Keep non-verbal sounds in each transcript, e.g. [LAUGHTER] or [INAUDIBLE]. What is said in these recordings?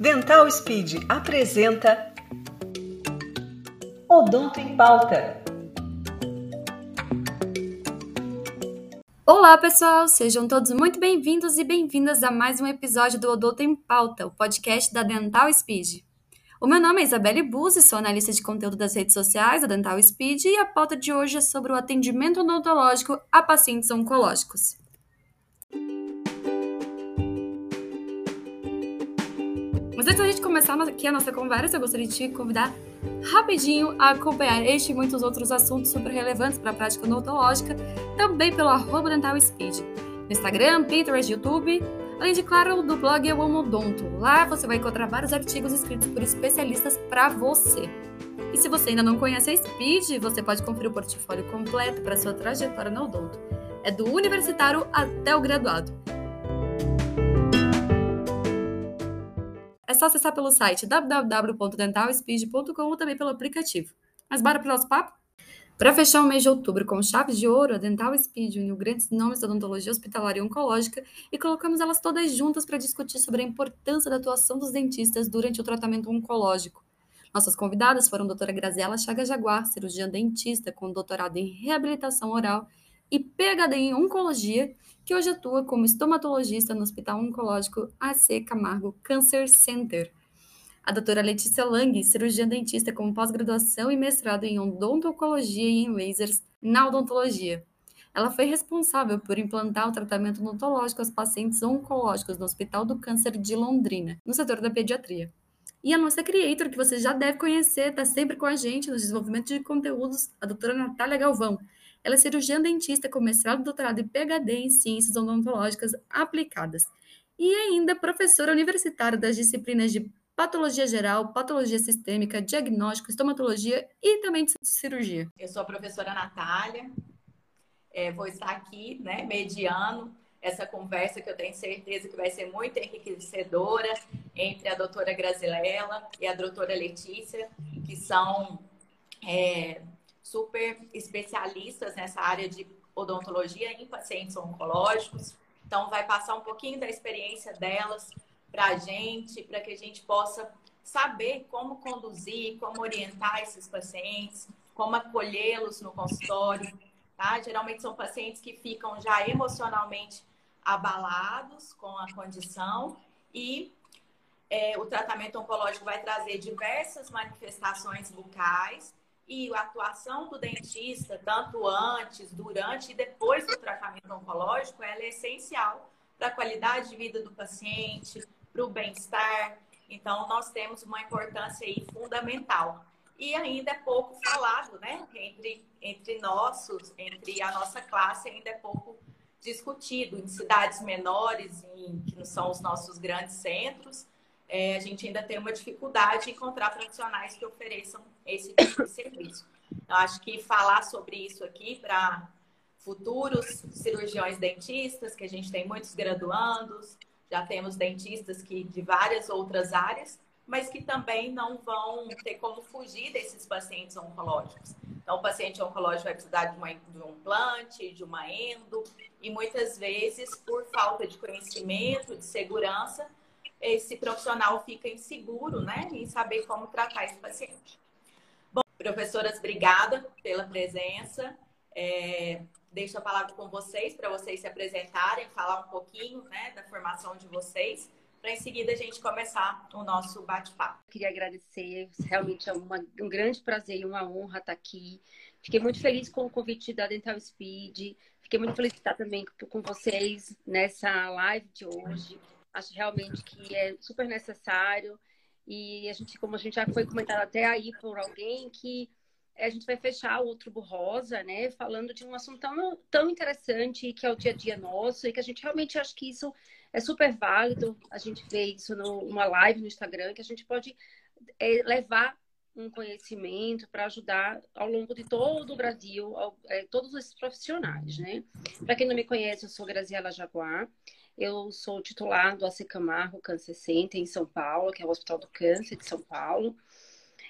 Dental Speed apresenta Odonto em Pauta. Olá, pessoal! Sejam todos muito bem-vindos e bem-vindas a mais um episódio do Odonto em Pauta, o podcast da Dental Speed. O meu nome é Isabelle Buzzi, sou analista de conteúdo das redes sociais da Dental Speed e a pauta de hoje é sobre o atendimento odontológico a pacientes oncológicos. Antes da gente começar aqui a nossa conversa, eu gostaria de te convidar rapidinho a acompanhar este e muitos outros assuntos super relevantes para a prática odontológica, também pelo arroba Dental Speed. No Instagram, Pinterest, YouTube, além de, claro, do blog Eu Amo Odonto. Lá você vai encontrar vários artigos escritos por especialistas para você. E se você ainda não conhece a Speed, você pode conferir o portfólio completo para sua trajetória no odonto. É do universitário até o graduado. É só acessar pelo site www.dentalspeed.com ou também pelo aplicativo. Mas bora para o nosso papo? Para fechar o mês de outubro com chaves de ouro, a Dental Speed uniu grandes nomes da odontologia hospitalar e oncológica e colocamos elas todas juntas para discutir sobre a importância da atuação dos dentistas durante o tratamento oncológico. Nossas convidadas foram a doutora Graziela Chaga Jaguar, cirurgiã dentista com doutorado em reabilitação oral e PhD em oncologia, que hoje atua como estomatologista no Hospital Oncológico AC Camargo Cancer Center. A doutora Letícia Lang, cirurgiã dentista com pós-graduação e mestrado em odontologia e em lasers na odontologia. Ela foi responsável por implantar o tratamento odontológico aos pacientes oncológicos no Hospital do Câncer de Londrina, no setor da pediatria. E a nossa creator, que você já deve conhecer, está sempre com a gente no desenvolvimento de conteúdos, a doutora Natália Galvão, ela é cirurgiã dentista com mestrado, doutorado e PhD em ciências odontológicas aplicadas. E ainda professora universitária das disciplinas de patologia geral, patologia sistêmica, diagnóstico, estomatologia e também de cirurgia. Eu sou a professora Natália, é, vou estar aqui, né, mediando essa conversa que eu tenho certeza que vai ser muito enriquecedora entre a doutora Grazilela e a doutora Letícia, que são é, super especialistas nessa área de odontologia em pacientes oncológicos. Então, vai passar um pouquinho da experiência delas para a gente, para que a gente possa saber como conduzir, como orientar esses pacientes, como acolhê-los no consultório. Tá? Geralmente são pacientes que ficam já emocionalmente abalados com a condição e é, o tratamento oncológico vai trazer diversas manifestações bucais e a atuação do dentista, tanto antes, durante e depois do tratamento oncológico, ela é essencial para a qualidade de vida do paciente, para o bem-estar. Então, nós temos uma importância aí fundamental. E ainda é pouco falado, né? Entre, entre nossos, entre a nossa classe, ainda é pouco discutido. Em cidades menores, em, que não são os nossos grandes centros, é, a gente ainda tem uma dificuldade em encontrar profissionais que ofereçam esse tipo de serviço. Eu acho que falar sobre isso aqui para futuros cirurgiões dentistas, que a gente tem muitos graduandos, já temos dentistas que de várias outras áreas, mas que também não vão ter como fugir desses pacientes oncológicos. Então, o paciente oncológico vai precisar de, uma, de um implante, de uma endo, e muitas vezes, por falta de conhecimento, de segurança, esse profissional fica inseguro, né, em saber como tratar esse paciente. Professoras, obrigada pela presença. É, deixo a palavra com vocês para vocês se apresentarem, falar um pouquinho, né, da formação de vocês, para em seguida a gente começar o nosso bate-papo. Queria agradecer, realmente é uma, um grande prazer e uma honra estar aqui. Fiquei muito feliz com o convite da Dental Speed. Fiquei muito feliz de estar também com vocês nessa live de hoje. Acho realmente que é super necessário. E a gente, como a gente já foi comentado até aí por alguém, que a gente vai fechar o Outubro Rosa, né? Falando de um assunto tão, tão interessante que é o dia a dia nosso e que a gente realmente acha que isso é super válido. A gente vê isso numa live no Instagram, que a gente pode é, levar um conhecimento para ajudar ao longo de todo o Brasil, ao, é, todos esses profissionais, né? Para quem não me conhece, eu sou Graziela Jaguar. Eu sou titular do AC Camargo Câncer Center em São Paulo, que é o Hospital do Câncer de São Paulo.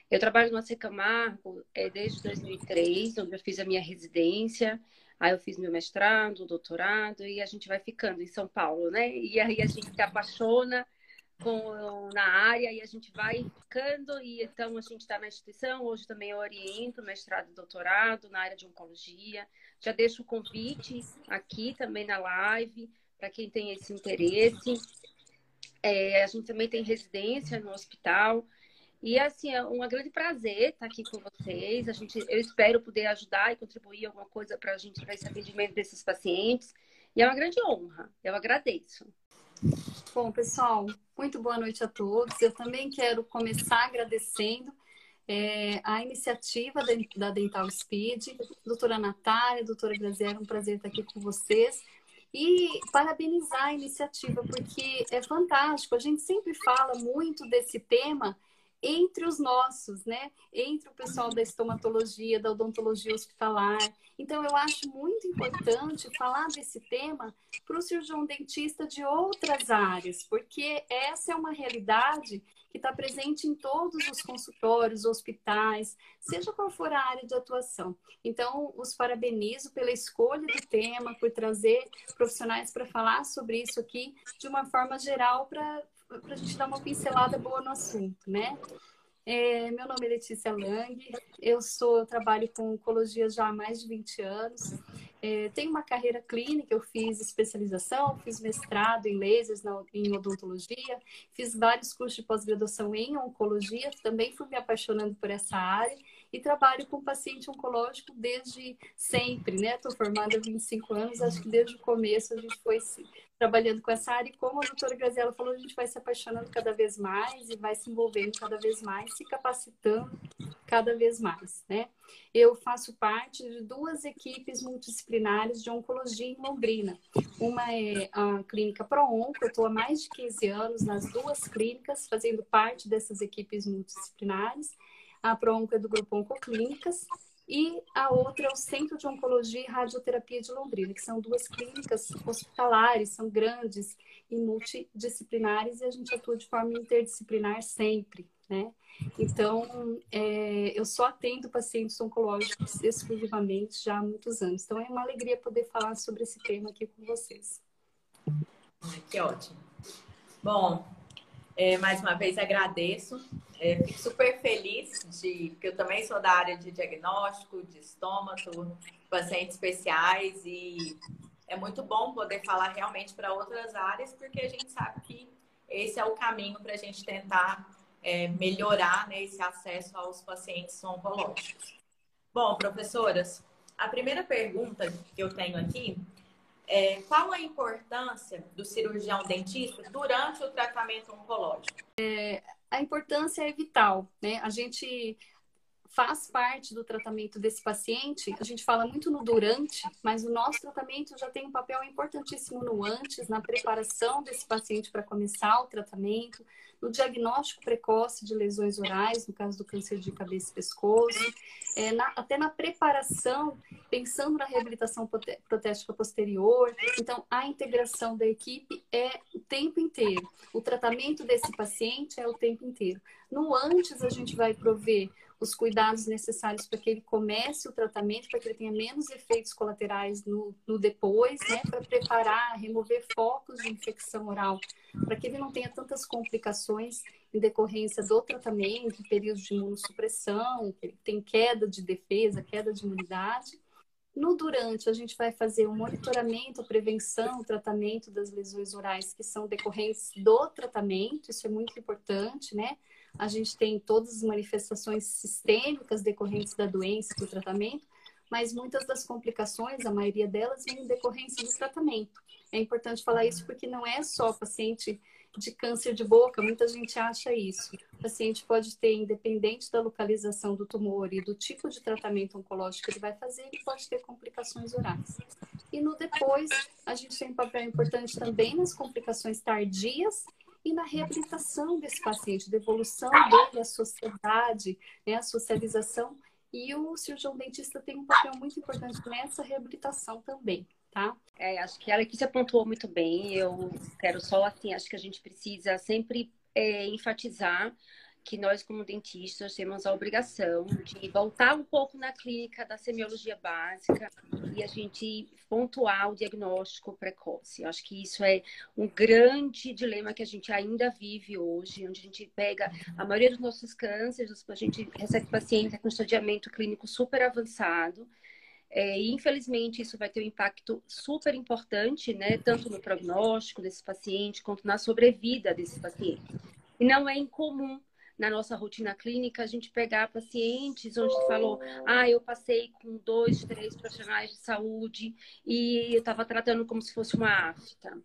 Eu trabalho no AC Camargo é, desde 2003, onde eu fiz a minha residência. Aí eu fiz meu mestrado, doutorado, e a gente vai ficando em São Paulo, né? E aí a gente se apaixona com, na área e a gente vai ficando e então a gente está na instituição, hoje também eu oriento mestrado e doutorado na área de oncologia. Já deixo o convite aqui também na live para quem tem esse interesse. É, a gente também tem residência no hospital. E assim, é um grande prazer estar aqui com vocês. A gente, eu espero poder ajudar e contribuir alguma coisa para a gente para esse atendimento desses pacientes. E é uma grande honra. Eu agradeço. Bom, pessoal, muito boa noite a todos. Eu também quero começar agradecendo é, a iniciativa da, Dental Speed, doutora Natália, doutora Graziela, é um prazer estar aqui com vocês. E parabenizar a iniciativa, porque é fantástico. A gente sempre fala muito desse tema entre os nossos, né? Entre o pessoal da estomatologia, da odontologia hospitalar. Então, eu acho muito importante falar desse tema para o cirurgião dentista de outras áreas, porque essa é uma realidade que está presente em todos os consultórios, hospitais, seja qual for a área de atuação. Então, os parabenizo pela escolha do tema, por trazer profissionais para falar sobre isso aqui de uma forma geral para a gente dar uma pincelada boa no assunto, né? É, meu nome é Letícia Lang, eu sou, eu trabalho com oncologia já há mais de 20 anos. É, tenho uma carreira clínica, eu fiz especialização, fiz mestrado em lasers na, em odontologia, fiz vários cursos de pós-graduação em oncologia, também fui me apaixonando por essa área e trabalho com paciente oncológico desde sempre, né? Estou formada há 25 anos, acho que desde o começo a gente foi trabalhando com essa área e como a doutora Graziela falou, a gente vai se apaixonando cada vez mais e vai se envolvendo cada vez mais, se capacitando cada vez mais, né? Eu faço parte de duas equipes multidisciplinares de oncologia em Londrina. Uma é a clínica ProOnco, eu estou há mais de 15 anos nas duas clínicas, fazendo parte dessas equipes multidisciplinares. A ProOnco é do grupo Oncoclínicas e a outra é o Centro de Oncologia e Radioterapia de Londrina, que são duas clínicas hospitalares, são grandes e multidisciplinares, e a gente atua de forma interdisciplinar sempre, né? Então, é, eu só atendo pacientes oncológicos exclusivamente já há muitos anos. Então, é uma alegria poder falar sobre esse tema aqui com vocês. Que ótimo. Bom, é, mais uma vez agradeço. É, fico super feliz de porque eu também sou da área de diagnóstico, de estômago, pacientes especiais e é muito bom poder falar realmente para outras áreas porque a gente sabe que esse é o caminho para a gente tentar é, melhorar né, esse acesso aos pacientes oncológicos. Bom, professoras, a primeira pergunta que eu tenho aqui é, qual a importância do cirurgião dentista durante o tratamento oncológico? É, a importância é vital, né? A gente faz parte do tratamento desse paciente. A gente fala muito no durante, mas o nosso tratamento já tem um papel importantíssimo no antes, na preparação desse paciente para começar o tratamento, no diagnóstico precoce de lesões orais, no caso do câncer de cabeça e pescoço, é, na, até na preparação, pensando na reabilitação protética posterior. Então, a integração da equipe é o tempo inteiro. O tratamento desse paciente é o tempo inteiro. No antes, a gente vai prover os cuidados necessários para que ele comece o tratamento, para que ele tenha menos efeitos colaterais no, no depois, né? Para preparar, remover focos de infecção oral, para que ele não tenha tantas complicações em decorrência do tratamento, períodos de imunossupressão, que ele tem queda de defesa, queda de imunidade. No durante, a gente vai fazer o um monitoramento, a prevenção, o tratamento das lesões orais que são decorrentes do tratamento, isso é muito importante, né? A gente tem todas as manifestações sistêmicas decorrentes da doença, do tratamento, mas muitas das complicações, a maioria delas, vem em decorrência do tratamento. É importante falar isso porque não é só paciente de câncer de boca, muita gente acha isso. O paciente pode ter, independente da localização do tumor e do tipo de tratamento oncológico que ele vai fazer, ele pode ter complicações orais. E no depois, a gente tem um papel importante também nas complicações tardias e na reabilitação desse paciente, devolução dele à sociedade, né, a socialização. E o cirurgião dentista tem um papel muito importante nessa reabilitação também, tá? É, acho que a Letícia pontuou muito bem. Eu quero só, assim, acho que a gente precisa sempre é, enfatizar que nós, como dentistas, temos a obrigação de voltar um pouco na clínica da semiologia básica e a gente pontuar o diagnóstico precoce. Eu acho que isso é um grande dilema que a gente ainda vive hoje, onde a gente pega a maioria dos nossos cânceres, a gente recebe pacientes com estadiamento clínico super avançado, é, e infelizmente isso vai ter um impacto super importante, né, tanto no prognóstico desse paciente quanto na sobrevida desse paciente. E não é incomum na nossa rotina clínica a gente pegar pacientes onde falou, ah, eu passei com dois, três profissionais de saúde e eu estava tratando como se fosse uma afta.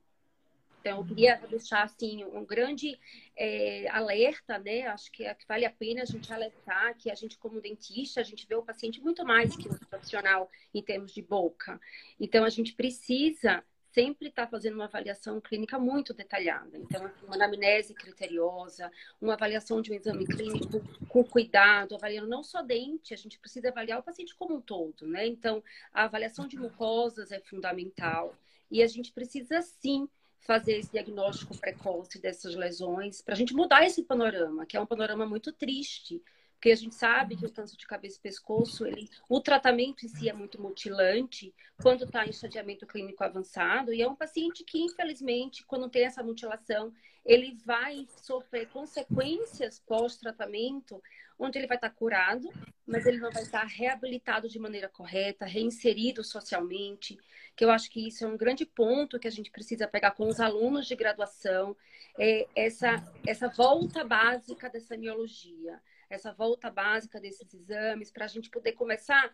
Então, eu queria deixar assim um grande é, alerta, né? Acho que, é, que, vale a pena a gente alertar que a gente, como dentista, a gente vê o paciente muito mais que o profissional em termos de boca. Então, a gente precisa sempre estar tá fazendo uma avaliação clínica muito detalhada. Então, uma anamnese criteriosa, uma avaliação de um exame clínico com cuidado, avaliando não só dente, a gente precisa avaliar o paciente como um todo, né? Então, a avaliação de mucosas é fundamental. E a gente precisa, sim, fazer esse diagnóstico precoce dessas lesões, para a gente mudar esse panorama, que é um panorama muito triste, porque a gente sabe que o câncer de cabeça e pescoço, ele, o tratamento em si é muito mutilante quando está em estadiamento clínico avançado, e é um paciente que, infelizmente, quando tem essa mutilação, ele vai sofrer consequências pós-tratamento, onde ele vai estar curado, mas ele não vai estar reabilitado de maneira correta, reinserido socialmente, que eu acho que isso é um grande ponto que a gente precisa pegar com os alunos de graduação, é essa, essa volta básica da semiologia, essa volta básica desses exames, para a gente poder começar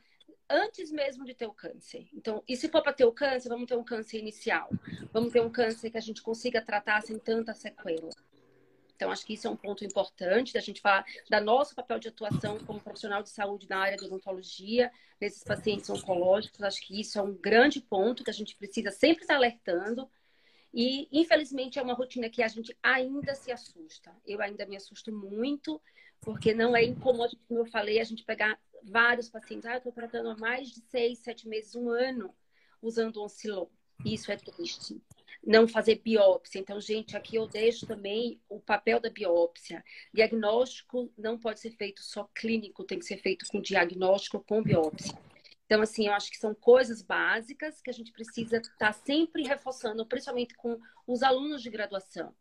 antes mesmo de ter o câncer. Então, e se for para ter o câncer, vamos ter um câncer inicial. Vamos ter um câncer que a gente consiga tratar sem tanta sequela. Então, acho que isso é um ponto importante da gente falar da nosso papel de atuação como profissional de saúde na área de odontologia, nesses pacientes oncológicos. Acho que isso é um grande ponto que a gente precisa sempre estar alertando. E, infelizmente, é uma rotina que a gente ainda se assusta. Eu ainda me assusto muito, porque não é incomum, como eu falei, a gente pegar vários pacientes. Ah, eu estou tratando há mais de seis, sete meses, um ano, usando Oncilon. Isso é triste. Não fazer biópsia. Então, gente, aqui eu deixo também o papel da biópsia. Diagnóstico não pode ser feito só clínico, tem que ser feito com diagnóstico com biópsia. Então, assim, eu acho que são coisas básicas que a gente precisa estar tá sempre reforçando, principalmente com os alunos de graduação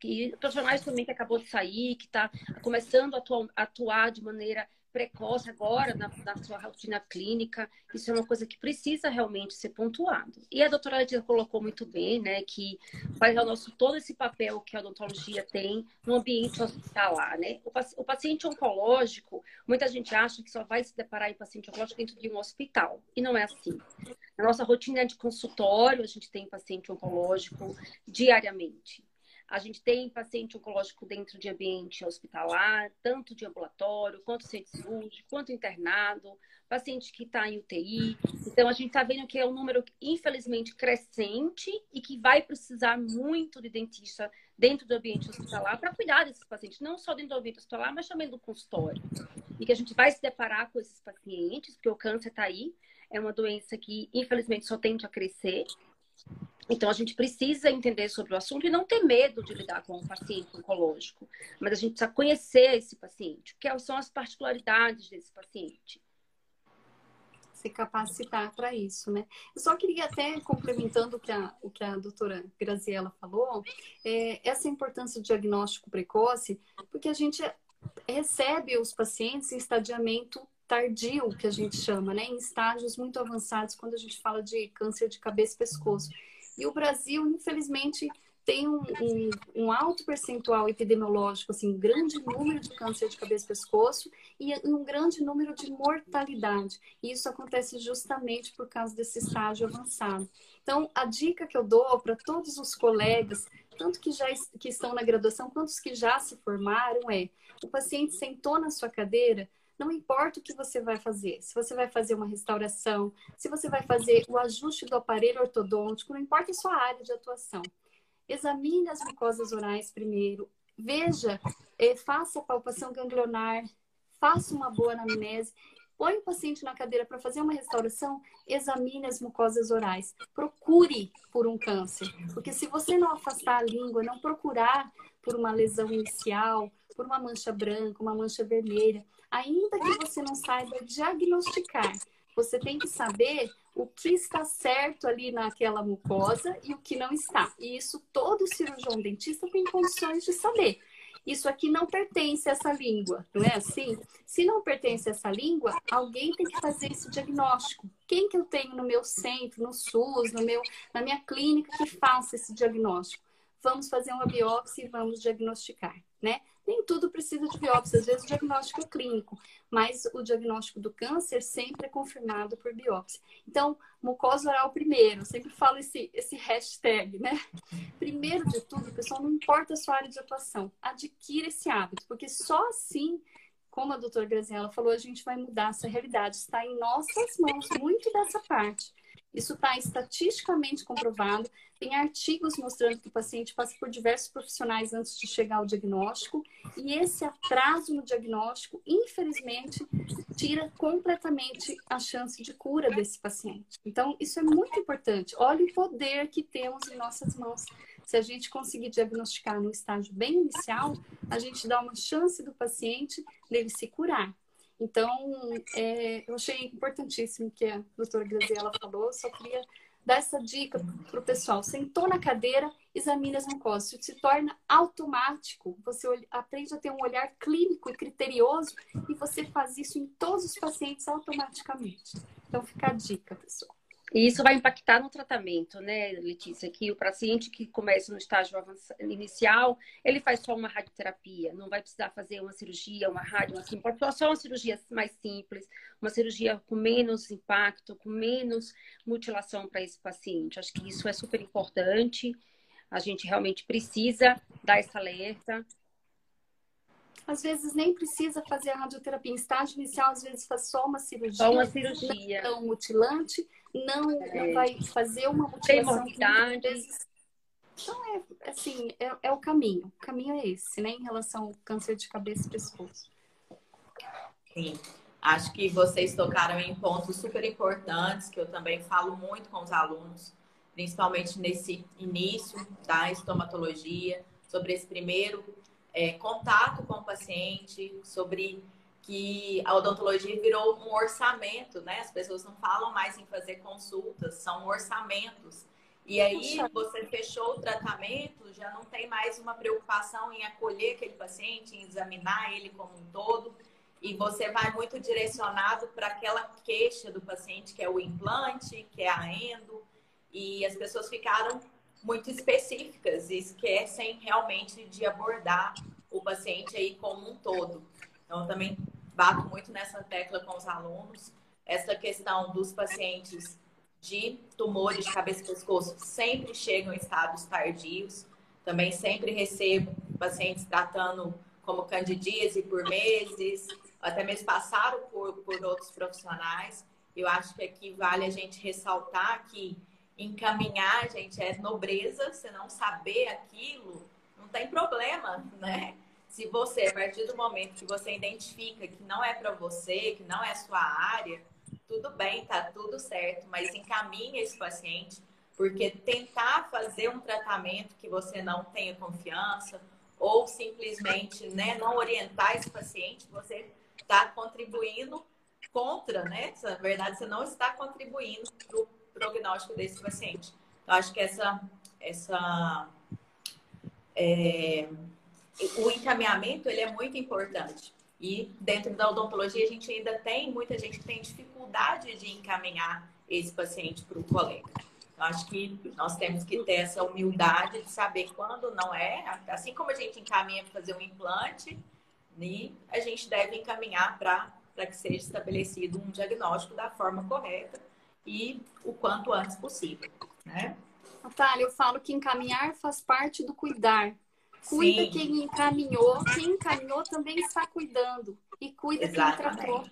que profissionais também que acabou de sair, que está começando a atuar, atuar, de maneira precoce agora na, na, sua rotina clínica. Isso é uma coisa que precisa realmente ser pontuado. E a doutora Letícia colocou muito bem, né, que faz o nosso todo esse papel que a odontologia tem no ambiente hospitalar, né? O, o, paciente oncológico, muita gente acha que só vai se deparar em paciente oncológico dentro de um hospital. E não é assim. Na nossa rotina de consultório, a gente tem paciente oncológico diariamente. A gente tem paciente oncológico dentro de ambiente hospitalar, tanto de ambulatório, quanto centro cirúrgico, quanto internado, paciente que está em UTI. Então, a gente está vendo que é um número, infelizmente, crescente e que vai precisar muito de dentista dentro do ambiente hospitalar para cuidar desses pacientes, não só dentro do ambiente hospitalar, mas também do consultório. E que a gente vai se deparar com esses pacientes, porque o câncer está aí, é uma doença que, infelizmente, só tende a crescer. Então, a gente precisa entender sobre o assunto e não ter medo de lidar com um paciente oncológico. Mas a gente precisa conhecer esse paciente, o que são as particularidades desse paciente. Se capacitar para isso, né? Eu só queria até, complementando o que a, o que a doutora Graziella falou, é, essa importância do diagnóstico precoce, porque a gente recebe os pacientes em estadiamento tardio, que a gente chama, né? Em estágios muito avançados, quando a gente fala de câncer de cabeça e pescoço. E o Brasil, infelizmente, tem um, um, um, alto percentual epidemiológico, assim, um grande número de câncer de cabeça e pescoço e um grande número de mortalidade. E isso acontece justamente por causa desse estágio avançado. Então, a dica que eu dou para todos os colegas, tanto que já que estão na graduação quanto os que já se formaram, é: o paciente sentou na sua cadeira, não importa o que você vai fazer, se você vai fazer uma restauração, se você vai fazer o ajuste do aparelho ortodôntico, não importa a sua área de atuação. Examine as mucosas orais primeiro, veja, eh, faça a palpação ganglionar, faça uma boa anamnese, põe o paciente na cadeira para fazer uma restauração, examine as mucosas orais. Procure por um câncer. Porque se você não afastar a língua, não procurar por uma lesão inicial, por uma mancha branca, uma mancha vermelha, ainda que você não saiba diagnosticar, você tem que saber o que está certo ali naquela mucosa e o que não está. E isso todo cirurgião dentista tem condições de saber. Isso aqui não pertence a essa língua, não é assim? Se não pertence a essa língua, alguém tem que fazer esse diagnóstico. Quem que eu tenho no meu centro, no SUS, no meu, na minha clínica que faça esse diagnóstico? Vamos fazer uma biópsia e vamos diagnosticar, né? Nem tudo precisa de biópsia, às vezes o diagnóstico é clínico, mas o diagnóstico do câncer sempre é confirmado por biópsia. Então, mucosa oral primeiro, sempre falo esse, esse hashtag, né? Primeiro de tudo, pessoal, não importa a sua área de atuação, adquira esse hábito, porque só assim como a doutora Graziella falou, a gente vai mudar essa realidade. Está em nossas mãos muito dessa parte. Isso está estatisticamente comprovado. Tem artigos mostrando que o paciente passa por diversos profissionais antes de chegar ao diagnóstico. E esse atraso no diagnóstico, infelizmente, tira completamente a chance de cura desse paciente. Então, isso é muito importante. Olha o poder que temos em nossas mãos. Se a gente conseguir diagnosticar no estágio bem inicial, a gente dá uma chance do paciente dele se curar. Então, é, eu achei importantíssimo que a doutora Graziella falou, só queria dar essa dica para o pessoal. Sentou na cadeira, examine as mucosas. Isso se torna automático. Você aprende a ter um olhar clínico e criterioso e você faz isso em todos os pacientes automaticamente. Então, fica a dica, pessoal. E isso vai impactar no tratamento, né, Letícia? Que o paciente que começa no estágio inicial, ele faz só uma radioterapia, não vai precisar fazer uma cirurgia, uma rádio, pode só uma cirurgia mais simples, uma cirurgia com menos impacto, com menos mutilação para esse paciente. Acho que isso é super importante. A gente realmente precisa dar esse alerta. Às vezes nem precisa fazer a radioterapia em estágio inicial, às vezes faz só uma cirurgia. Só uma cirurgia. Não mutilante não, é. não vai fazer uma mutilação. Então, é, assim, é, é, o caminho. O caminho é esse, né? Em relação ao câncer de cabeça e pescoço. Sim. Acho que vocês tocaram em pontos super importantes, que eu também falo muito com os alunos, principalmente nesse início da estomatologia, sobre esse primeiro é, contato com o paciente, sobre que a odontologia virou um orçamento, né? As pessoas não falam mais em fazer consultas, são orçamentos. E aí você fechou o tratamento, já não tem mais uma preocupação em acolher aquele paciente, em examinar ele como um todo, e você vai muito direcionado para aquela queixa do paciente, que é o implante, que é a endo, e as pessoas ficaram muito específicas e esquecem realmente de abordar o paciente aí como um todo. Então, também bato muito nessa tecla com os alunos, essa questão dos pacientes de tumores de cabeça e pescoço sempre chegam em estados tardios. Também sempre recebo pacientes tratando como candidíase por meses, até mesmo passaram por, por outros profissionais. Eu acho que aqui vale a gente ressaltar que encaminhar, gente, é nobreza. Se não saber aquilo, não tem problema, né? Se você, a partir do momento que você identifica que não é para você, que não é sua área, tudo bem, tá tudo certo, mas encaminhe esse paciente, porque tentar fazer um tratamento que você não tenha confiança ou simplesmente né, não orientar esse paciente, você está contribuindo contra, né? Na verdade, você não está contribuindo para o prognóstico desse paciente. Então, acho que essa, essa é, o encaminhamento ele é muito importante. E dentro da odontologia a gente ainda tem muita gente que tem dificuldade de encaminhar esse paciente para o colega. Então, acho que nós temos que ter essa humildade de saber quando não é. Assim como a gente encaminha para fazer um implante, né, a gente deve encaminhar para que seja estabelecido um diagnóstico da forma correta e o quanto antes possível. Né? Natália, eu falo que encaminhar faz parte do cuidar. Cuida Sim. quem encaminhou, quem encaminhou também está cuidando. E cuida Exatamente. quem tratou.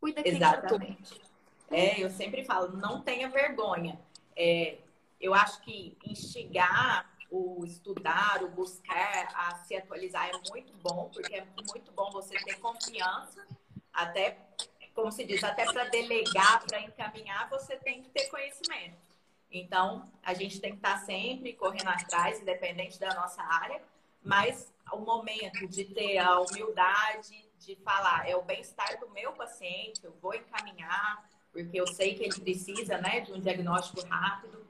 Cuida quem Exatamente. tratou. É, eu sempre falo, não tenha vergonha. É, eu acho que instigar o estudar, o buscar a se atualizar é muito bom, porque é muito bom você ter confiança, até, como se diz, até para delegar, para encaminhar, você tem que ter conhecimento. Então, a gente tem que estar sempre correndo atrás, independente da nossa área, mas o momento de ter a humildade de falar é o bem-estar do meu paciente, eu vou encaminhar, porque eu sei que ele precisa né, de um diagnóstico rápido.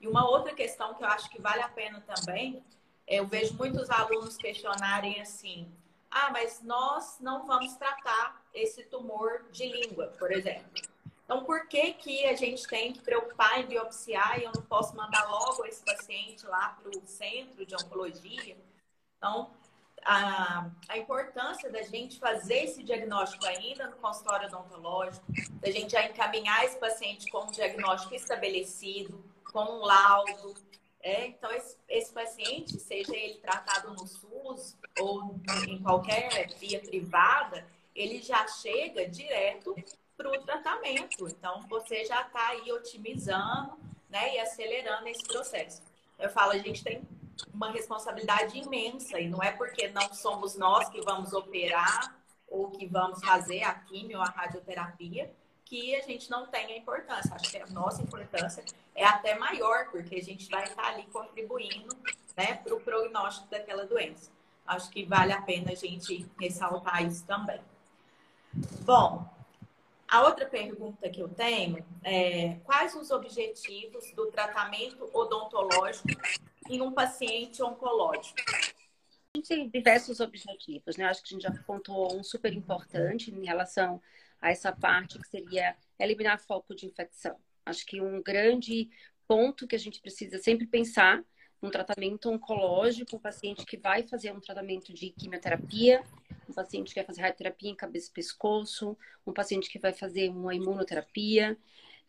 E uma outra questão que eu acho que vale a pena também, é, eu vejo muitos alunos questionarem assim: ah, mas nós não vamos tratar esse tumor de língua, por exemplo. Então, por que, que a gente tem que preocupar em biopsiar e eu não posso mandar logo esse paciente lá para o centro de oncologia? Então, a, a importância da gente fazer esse diagnóstico ainda no consultório odontológico, da gente já encaminhar esse paciente com um diagnóstico estabelecido, com um laudo. É, então, esse, esse paciente, seja ele tratado no SUS ou em qualquer via privada, ele já chega direto para o tratamento. Então, você já está aí otimizando né, e acelerando esse processo. Eu falo, a gente tem uma responsabilidade imensa e não é porque não somos nós que vamos operar ou que vamos fazer a quimio, a radioterapia, que a gente não tem a importância. Acho que a nossa importância é até maior, porque a gente vai estar ali contribuindo né, para o prognóstico daquela doença. Acho que vale a pena a gente ressaltar isso também. Bom, a outra pergunta que eu tenho é quais os objetivos do tratamento odontológico em um paciente oncológico? A gente tem diversos objetivos, né? Acho que a gente já pontuou um super importante em relação a essa parte que seria eliminar foco de infecção. Acho que um grande ponto que a gente precisa sempre pensar um tratamento oncológico, um paciente que vai fazer um tratamento de quimioterapia, um paciente que vai fazer radioterapia em cabeça e pescoço, um paciente que vai fazer uma imunoterapia.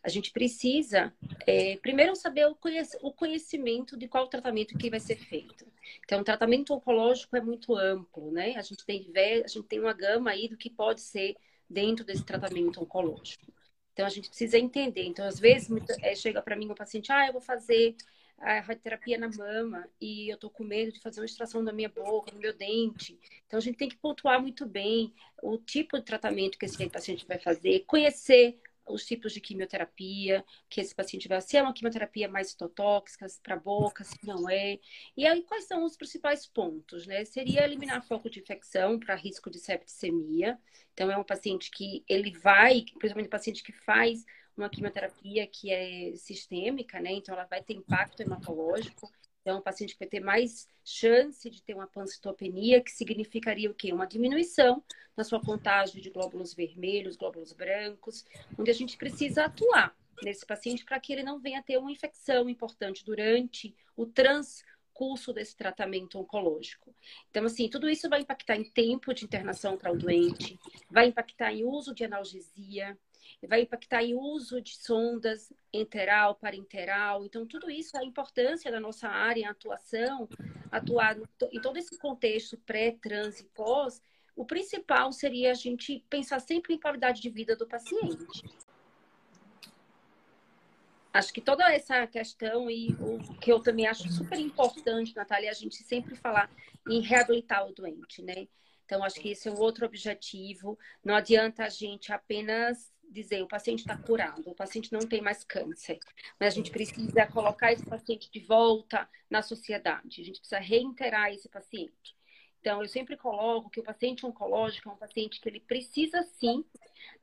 A gente precisa, é, primeiro, saber o conhecimento de qual tratamento que vai ser feito. Então, o tratamento oncológico é muito amplo, né? A gente tem, a gente tem uma gama aí do que pode ser dentro desse tratamento oncológico. Então, a gente precisa entender. Então, às vezes, é, chega para mim um paciente, ah, eu vou fazer a radioterapia na mama e eu tô com medo de fazer uma extração da minha boca, do meu dente. Então, a gente tem que pontuar muito bem o tipo de tratamento que esse paciente vai fazer, conhecer os tipos de quimioterapia que esse paciente vai se é uma quimioterapia mais citotóxica para boca, se não é. E aí quais são os principais pontos, né? Seria eliminar foco de infecção para risco de septicemia. Então é um paciente que ele vai, principalmente o paciente que faz uma quimioterapia que é sistêmica, né? Então ela vai ter impacto hematológico. Então, o paciente vai ter mais chance de ter uma pancitopenia, que significaria o quê? Uma diminuição na sua contagem de glóbulos vermelhos, glóbulos brancos, onde a gente precisa atuar nesse paciente para que ele não venha ter uma infecção importante durante o transcurso desse tratamento oncológico. Então, assim, tudo isso vai impactar em tempo de internação para o doente, vai impactar em uso de analgesia, vai impactar em uso de sondas enteral, parenteral. Então, tudo isso, a importância da nossa área em atuação, atuar em todo esse contexto pré, trans e pós, o principal seria a gente pensar sempre em qualidade de vida do paciente. Acho que toda essa questão e o que eu também acho super importante, Natália, é a gente sempre falar em reabilitar o doente, né? Então, acho que esse é um outro objetivo. Não adianta a gente apenas dizer o paciente está curado, o paciente não tem mais câncer, mas a gente precisa colocar esse paciente de volta na sociedade, a gente precisa reiterar esse paciente. Então, eu sempre coloco que o paciente oncológico é um paciente que ele precisa sim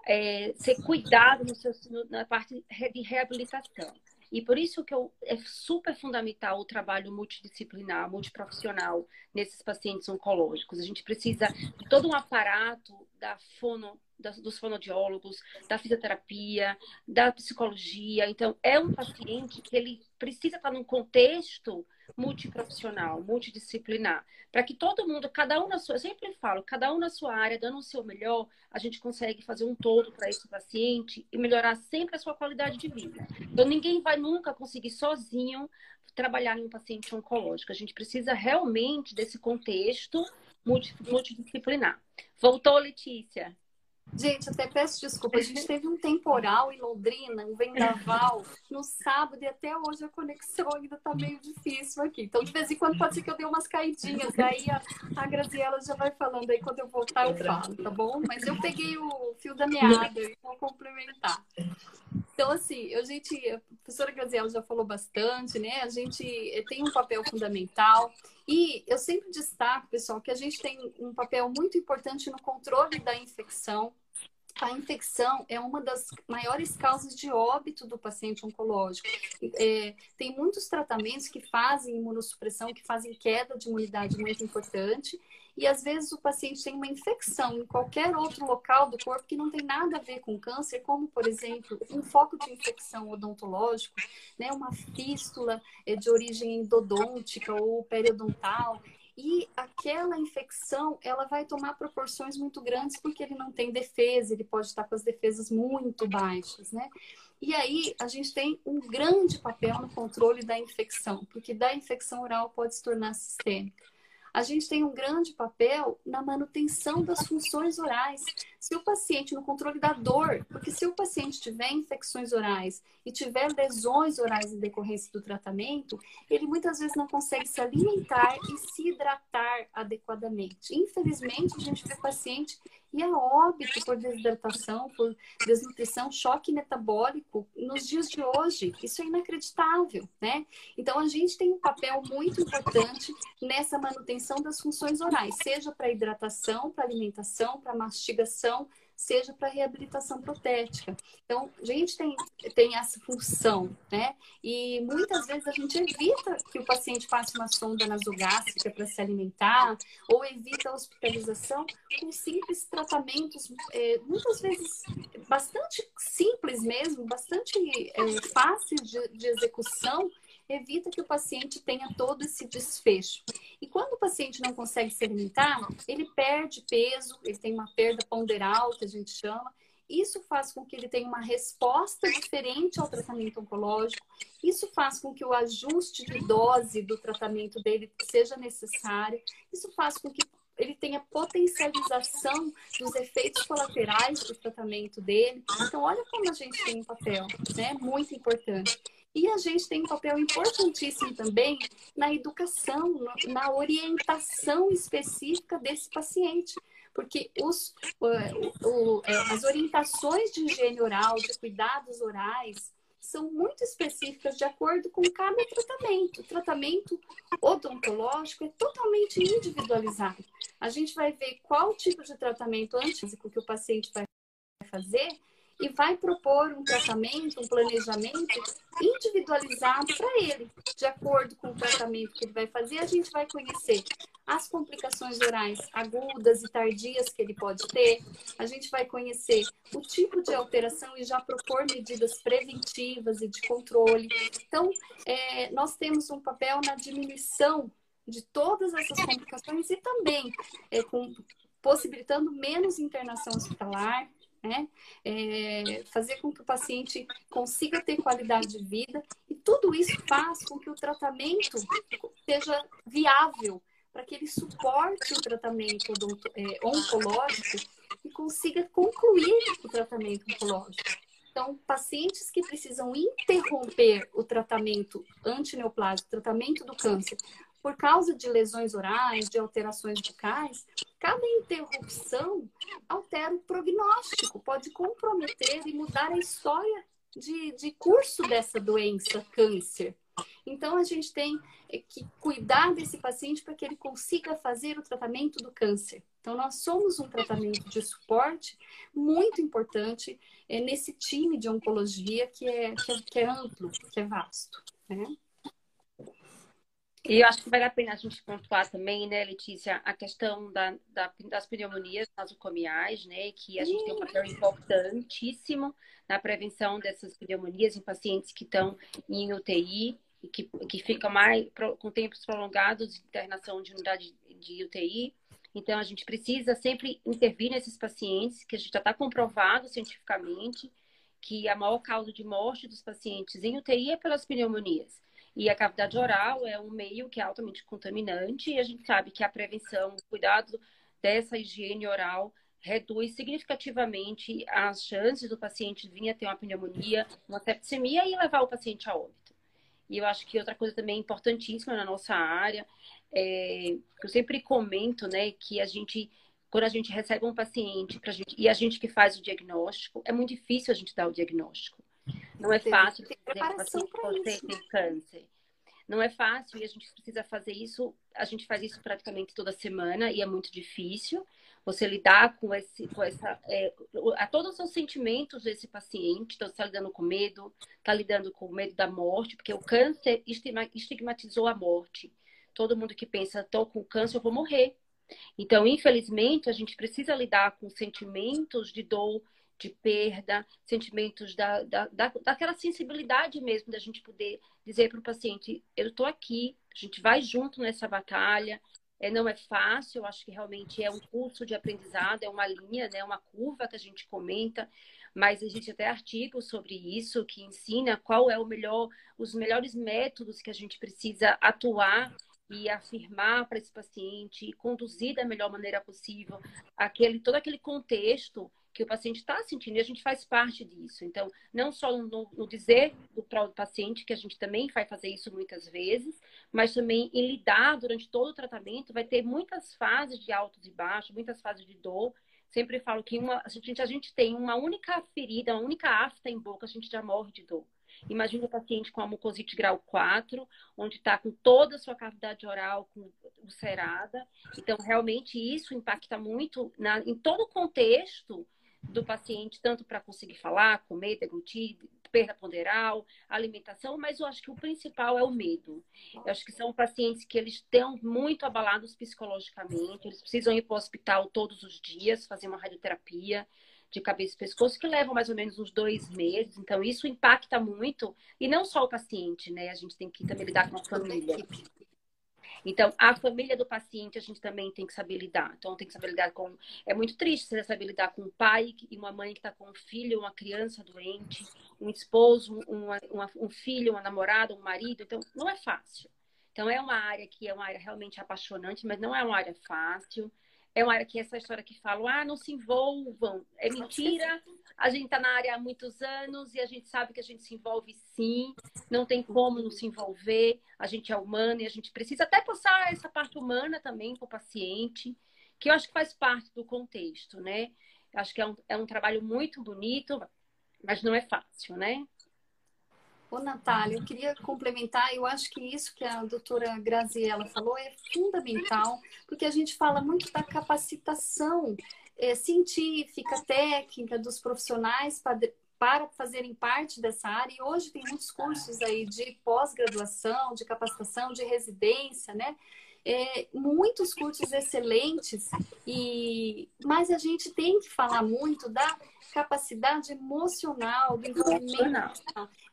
é, ser cuidado no seu, na parte de reabilitação. E por isso que eu, é super fundamental o trabalho multidisciplinar, multiprofissional nesses pacientes oncológicos. A gente precisa de todo um aparato da fono, dos fonodiólogos, da fisioterapia, da psicologia. Então, é um paciente que ele precisa estar num contexto multiprofissional, multidisciplinar, para que todo mundo, cada um na sua, eu sempre falo, cada um na sua área, dando o seu melhor, a gente consegue fazer um todo para esse paciente e melhorar sempre a sua qualidade de vida. Então, ninguém vai nunca conseguir sozinho trabalhar em um paciente oncológico. A gente precisa realmente desse contexto multidisciplinar. Voltou, Letícia? Gente, até peço desculpa. A gente teve um temporal em Londrina, um vendaval, no sábado, e até hoje a conexão ainda tá meio difícil aqui. Então, de vez em quando, pode ser que eu dê umas caidinhas. Daí a, a Graziela já vai falando aí. Quando eu voltar, eu falo, tá bom? Mas eu peguei o fio da meada e vou complementar. Então, assim, a gente, a professora Graziela já falou bastante, né? A gente tem um papel fundamental. E eu sempre destaco, pessoal, que a gente tem um papel muito importante no controle da infecção, a infecção é uma das maiores causas de óbito do paciente oncológico. É, tem muitos tratamentos que fazem imunossupressão, que fazem queda de imunidade muito importante, e às vezes o paciente tem uma infecção em qualquer outro local do corpo que não tem nada a ver com câncer, como, por exemplo, um foco de infecção odontológico, né, uma fístula é, de origem endodôntica ou periodontal. E aquela infecção, ela vai tomar proporções muito grandes porque ele não tem defesa, ele pode estar com as defesas muito baixas, né? E aí a gente tem um grande papel no controle da infecção, porque da infecção oral pode se tornar sistêmica a gente tem um grande papel na manutenção das funções orais. Se o paciente, no controle da dor, porque se o paciente tiver infecções orais e tiver lesões orais em decorrência do tratamento, ele muitas vezes não consegue se alimentar e se hidratar adequadamente. Infelizmente, a gente vê paciente e a óbito por desidratação, por desnutrição, choque metabólico nos dias de hoje. Isso é inacreditável, né? Então a gente tem um papel muito importante nessa manutenção das funções orais, seja para hidratação, para alimentação, para mastigação, seja para reabilitação protética. Então, a gente tem, tem essa função, né? E muitas vezes a gente evita que o paciente faça uma sonda nasogástrica para se alimentar, ou evita a hospitalização com simples tratamentos, é, muitas vezes bastante simples mesmo, bastante é, fáceis de, de execução, evita que o paciente tenha todo esse desfecho. E quando o paciente não consegue se alimentar, ele perde peso, ele tem uma perda ponderal, que a gente chama. Isso faz com que ele tenha uma resposta diferente ao tratamento oncológico. Isso faz com que o ajuste de dose do tratamento dele seja necessário. Isso faz com que ele tenha potencialização dos efeitos colaterais do tratamento dele. Então, olha como a gente tem um papel, né? Muito importante. E a gente tem um papel importantíssimo também na educação, na orientação específica desse paciente. Porque os, o, o, é, as orientações de higiene oral, de cuidados orais, são muito específicas de acordo com cada tratamento. O tratamento odontológico é totalmente individualizado. A gente vai ver qual tipo de tratamento antísico que o paciente vai fazer e vai propor um tratamento, um planejamento individualizado para ele. De acordo com o tratamento que ele vai fazer, a gente vai conhecer as complicações orais agudas e tardias que ele pode ter, a gente vai conhecer o tipo de alteração e já propor medidas preventivas e de controle. Então, é, nós temos um papel na diminuição de todas essas complicações e também é, com, possibilitando menos internação hospitalar, né? É, fazer com que o paciente consiga ter qualidade de vida e tudo isso faz com que o tratamento seja viável para que ele suporte o tratamento é, oncológico e consiga concluir o tratamento oncológico. Então, pacientes que precisam interromper o tratamento antineoplásico, tratamento do câncer, por causa de lesões orais, de alterações bucais, cada interrupção altera o prognóstico, pode comprometer e mudar a história de, de curso dessa doença, câncer. Então, a gente tem que cuidar desse paciente para que ele consiga fazer o tratamento do câncer. Então, nós somos um tratamento de suporte muito importante é, nesse time de oncologia que é, que é, que é amplo, que é vasto. Né? E eu acho que vale a pena a gente pontuar também, né, Letícia, a questão da, da das pneumonias nasocomiais, né, que a gente tem um papel importantíssimo na prevenção dessas pneumonias em pacientes que estão em UTI e que, que ficam mais com tempos prolongados de internação de unidade de UTI. Então, a gente precisa sempre intervir nesses pacientes, que a gente já está comprovado cientificamente que a maior causa de morte dos pacientes em UTI é pelas pneumonias. E a cavidade oral é um meio que é altamente contaminante e a gente sabe que a prevenção, o cuidado dessa higiene oral reduz significativamente as chances do paciente vir a ter uma pneumonia, uma septicemia e levar o paciente a óbito. E eu acho que outra coisa também importantíssima na nossa área, é, eu sempre comento, né, que a gente, quando a gente recebe um paciente gente, e a gente que faz o diagnóstico, é muito difícil a gente dar o diagnóstico. Não é fácil paciente para você tem câncer. Não é fácil e a gente precisa fazer isso. A gente faz isso praticamente toda semana e é muito difícil. Você lidar com esse, com essa, é, a todos os sentimentos desse paciente. Então, você está lidando com medo, está lidando com o medo da morte, porque o câncer estigma- estigmatizou a morte. Todo mundo que pensa, estou com câncer, eu vou morrer. Então, infelizmente, a gente precisa lidar com sentimentos de dor, de perda, sentimentos da, da, da, daquela sensibilidade mesmo, da gente poder dizer para o paciente: eu estou aqui, a gente vai junto nessa batalha. É, não é fácil, eu acho que realmente é um curso de aprendizado, é uma linha, né, uma curva que a gente comenta, mas existe até artigos sobre isso que ensina qual é o melhor, os melhores métodos que a gente precisa atuar e afirmar para esse paciente conduzir da melhor maneira possível aquele todo aquele contexto que o paciente está sentindo e a gente faz parte disso. Então, não só no, no dizer do próprio paciente, que a gente também vai fazer isso muitas vezes, mas também em lidar durante todo o tratamento, vai ter muitas fases de altos e baixos, muitas fases de dor. Sempre falo que uma, a, gente, a gente tem uma única ferida, uma única afta em boca, a gente já morre de dor. Imagina o paciente com a mucosite grau 4, onde está com toda a sua cavidade oral ulcerada. Então, realmente, isso impacta muito na, em todo o contexto do paciente, tanto para conseguir falar, comer, deglutir, perda ponderal, alimentação, mas eu acho que o principal é o medo. Eu acho que são pacientes que eles estão muito abalados psicologicamente, eles precisam ir para o hospital todos os dias, fazer uma radioterapia de cabeça e pescoço, que levam mais ou menos uns dois meses. Então, isso impacta muito, e não só o paciente, né? A gente tem que também lidar com a família. Então, a família do paciente a gente também tem que saber lidar. Então, tem que saber lidar com. É muito triste você saber lidar com um pai e uma mãe que está com um filho, uma criança doente, um esposo, uma, uma, um filho, uma namorada, um marido. Então, não é fácil. Então, é uma área que é uma área realmente apaixonante, mas não é uma área fácil. É uma área que essa história que falam, ah, não se envolvam. É mentira. A gente está na área há muitos anos e a gente sabe que a gente se envolve sim. Não tem como não se envolver. A gente é humano e a gente precisa até passar essa parte humana também para o paciente, que eu acho que faz parte do contexto, né? Acho que é um, é um trabalho muito bonito, mas não é fácil, né? Ô, Natália, eu queria complementar, eu acho que isso que a doutora Graziella falou é fundamental, porque a gente fala muito da capacitação é, científica, técnica dos profissionais para, para fazerem parte dessa área, e hoje tem muitos cursos aí de pós-graduação, de capacitação, de residência, né? É, muitos cursos excelentes, e mas a gente tem que falar muito da capacidade emocional, do envolvimento.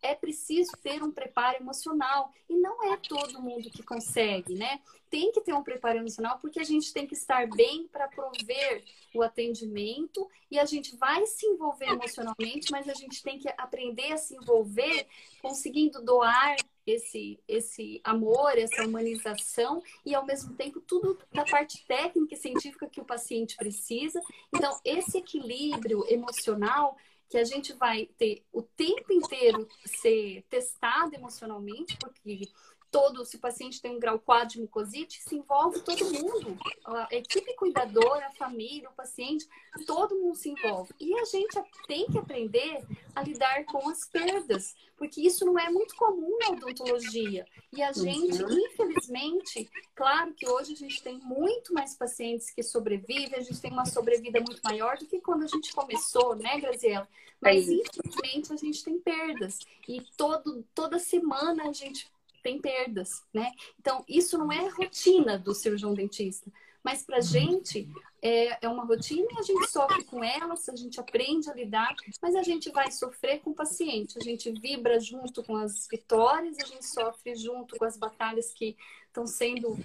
É preciso ter um preparo emocional e não é todo mundo que consegue, né? Tem que ter um preparo emocional porque a gente tem que estar bem para prover o atendimento e a gente vai se envolver emocionalmente, mas a gente tem que aprender a se envolver conseguindo doar esse, esse amor, essa humanização e, ao mesmo tempo, tudo da parte técnica e científica que o paciente precisa. Então, esse equilíbrio emocional que a gente vai ter o tempo inteiro ser testado emocionalmente, porque todo, se o paciente tem um grau 4 de mucosite, se envolve todo mundo. A equipe cuidadora, a família, o paciente, todo mundo se envolve. E a gente tem que aprender a lidar com as perdas, porque isso não é muito comum na odontologia. E a gente, infelizmente, claro que hoje a gente tem muito mais pacientes que sobrevivem, a gente tem uma sobrevida muito maior do que quando a gente começou, né, Graziela? Mas, infelizmente, a gente tem perdas. E todo, toda semana a gente tem perdas, né? Então, isso não é rotina do cirurgião dentista. Mas pra gente é, é uma rotina e a gente sofre com elas, a gente aprende a lidar, mas a gente vai sofrer com o paciente. A gente vibra junto com as vitórias, a gente sofre junto com as batalhas que estão sendo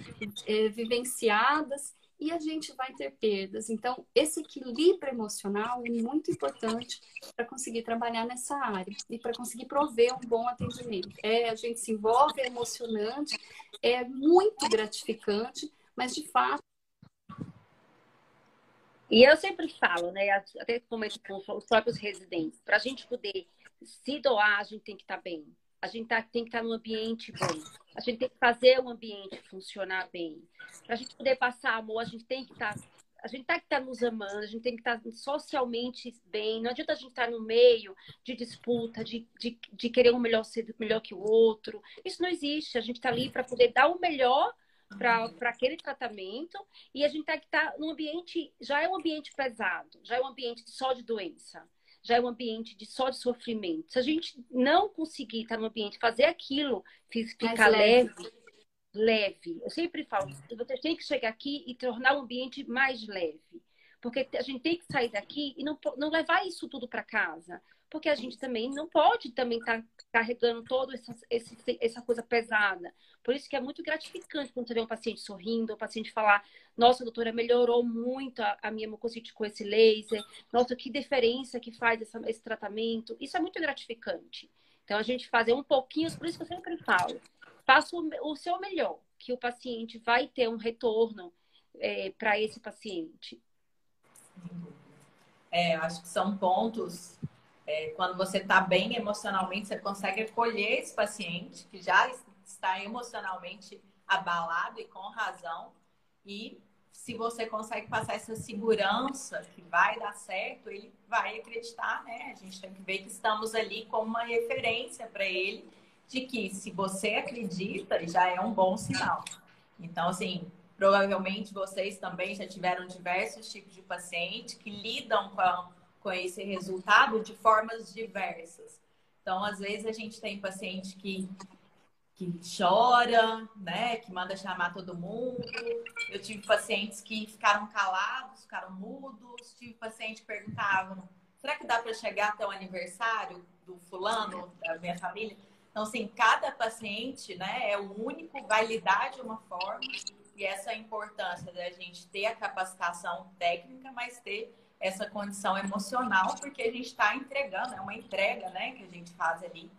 é, vivenciadas e a gente vai ter perdas. Então, esse equilíbrio emocional é muito importante para conseguir trabalhar nessa área e para conseguir prover um bom atendimento. É, a gente se envolve, é emocionante, é muito gratificante, mas de fato. E eu sempre falo, né? Até comento com os próprios residentes, para a gente poder se doar, a gente tem que estar tá bem. A gente tá, tem que estar tá ambiente bom. A gente tem que fazer o ambiente funcionar bem. Para a gente poder passar amor, a gente tem que estar tá a gente tem que estar nos amando, a gente tem que estar socialmente bem. Não adianta a gente estar no meio de disputa, de, de, de querer um melhor ser melhor que o outro. Isso não existe. A gente está ali para poder dar o melhor para aquele tratamento e a gente tem que estar num ambiente, já é um ambiente pesado, já é um ambiente só de doença, já é um ambiente de só de sofrimento. Se a gente não conseguir estar no ambiente, fazer aquilo ficar leve, leve leve. Eu sempre falo, você tem que chegar aqui e tornar o ambiente mais leve. Porque a gente tem que sair daqui e não, não levar isso tudo para casa. Porque a gente também não pode também estar tá carregando toda essa, essa coisa pesada. Por isso que é muito gratificante quando você vê um paciente sorrindo, um paciente falar, nossa, doutora, melhorou muito a, a minha mucosite com esse laser. Nossa, que diferença que faz essa, esse tratamento. Isso é muito gratificante. Então, a gente fazer um pouquinho, por isso que eu sempre falo, faça o, o seu melhor, que o paciente vai ter um retorno é, para esse paciente. É, acho que são pontos. É, quando você está bem emocionalmente, você consegue acolher esse paciente que já está emocionalmente abalado e com razão. E se você consegue passar essa segurança que vai dar certo, ele vai acreditar, né? A gente tem que ver que estamos ali como uma referência para ele de que se você acredita, já é um bom sinal. Então, assim, provavelmente vocês também já tiveram diversos tipos de paciente que lidam com, com esse resultado de formas diversas. Então, às vezes a gente tem paciente que, que chora, né? Que manda chamar todo mundo. Eu tive pacientes que ficaram calados, ficaram mudos. Tive pacientes que perguntavam: será que dá para chegar até o aniversário do fulano, da minha família? Então, assim, cada paciente né, é o único, vai lidar de uma forma, e essa é a importância da gente ter a capacitação técnica, mas ter essa condição emocional, porque a gente está entregando, é uma entrega né, que a gente faz ali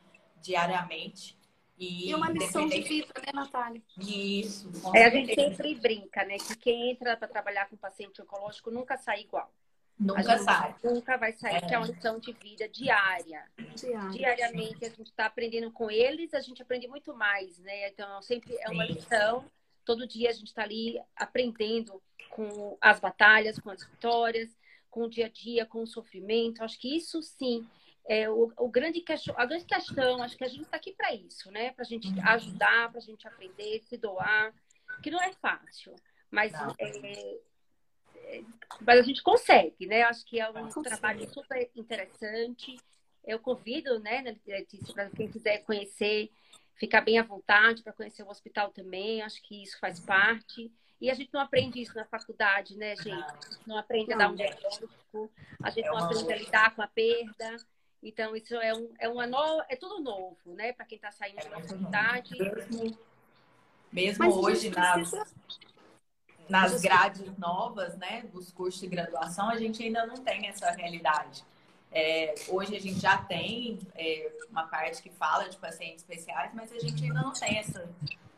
diariamente. E, e uma lição de vida, né, Natália? Isso. É, a gente sempre brinca, né? Que quem entra para trabalhar com paciente oncológico nunca sai igual. Nunca sai. Nunca vai sair, é. que é uma lição de vida diária. Diária. Diariamente a gente está aprendendo com eles, a gente aprende muito mais, né? Então, sempre é uma lição. Todo dia a gente está ali aprendendo com as batalhas, com as vitórias, com o dia a dia, com o sofrimento. Acho que isso sim é o, o grande questão, a grande questão. Acho que a gente está aqui para isso, né? Para a gente uhum. ajudar, para a gente aprender, se doar, que não é fácil. Mas é, mas a gente consegue, né? Acho que é um trabalho super interessante. Eu convido, né, Letícia, para quem quiser conhecer, ficar bem à vontade para conhecer o hospital também. Acho que isso faz parte. E a gente não aprende isso na faculdade, né, gente? A gente não aprende a dar um diagnóstico, a gente não aprende a lidar com a perda. Então, isso é, um, é uma no... é tudo novo, né? Para quem está saindo da faculdade. Mesmo, mesmo hoje, nas, nas grades novas, né, dos cursos de graduação, a gente ainda não tem essa realidade. É, hoje a gente já tem é, uma parte que fala de pacientes especiais, mas a gente ainda não tem essa,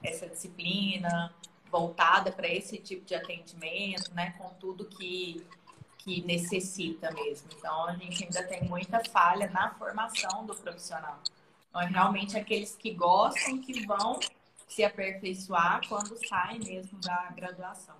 essa disciplina voltada para esse tipo de atendimento, né, com tudo que, que necessita mesmo. Então, a gente ainda tem muita falha na formação do profissional. Então, é realmente aqueles que gostam que vão se aperfeiçoar quando saem mesmo da graduação.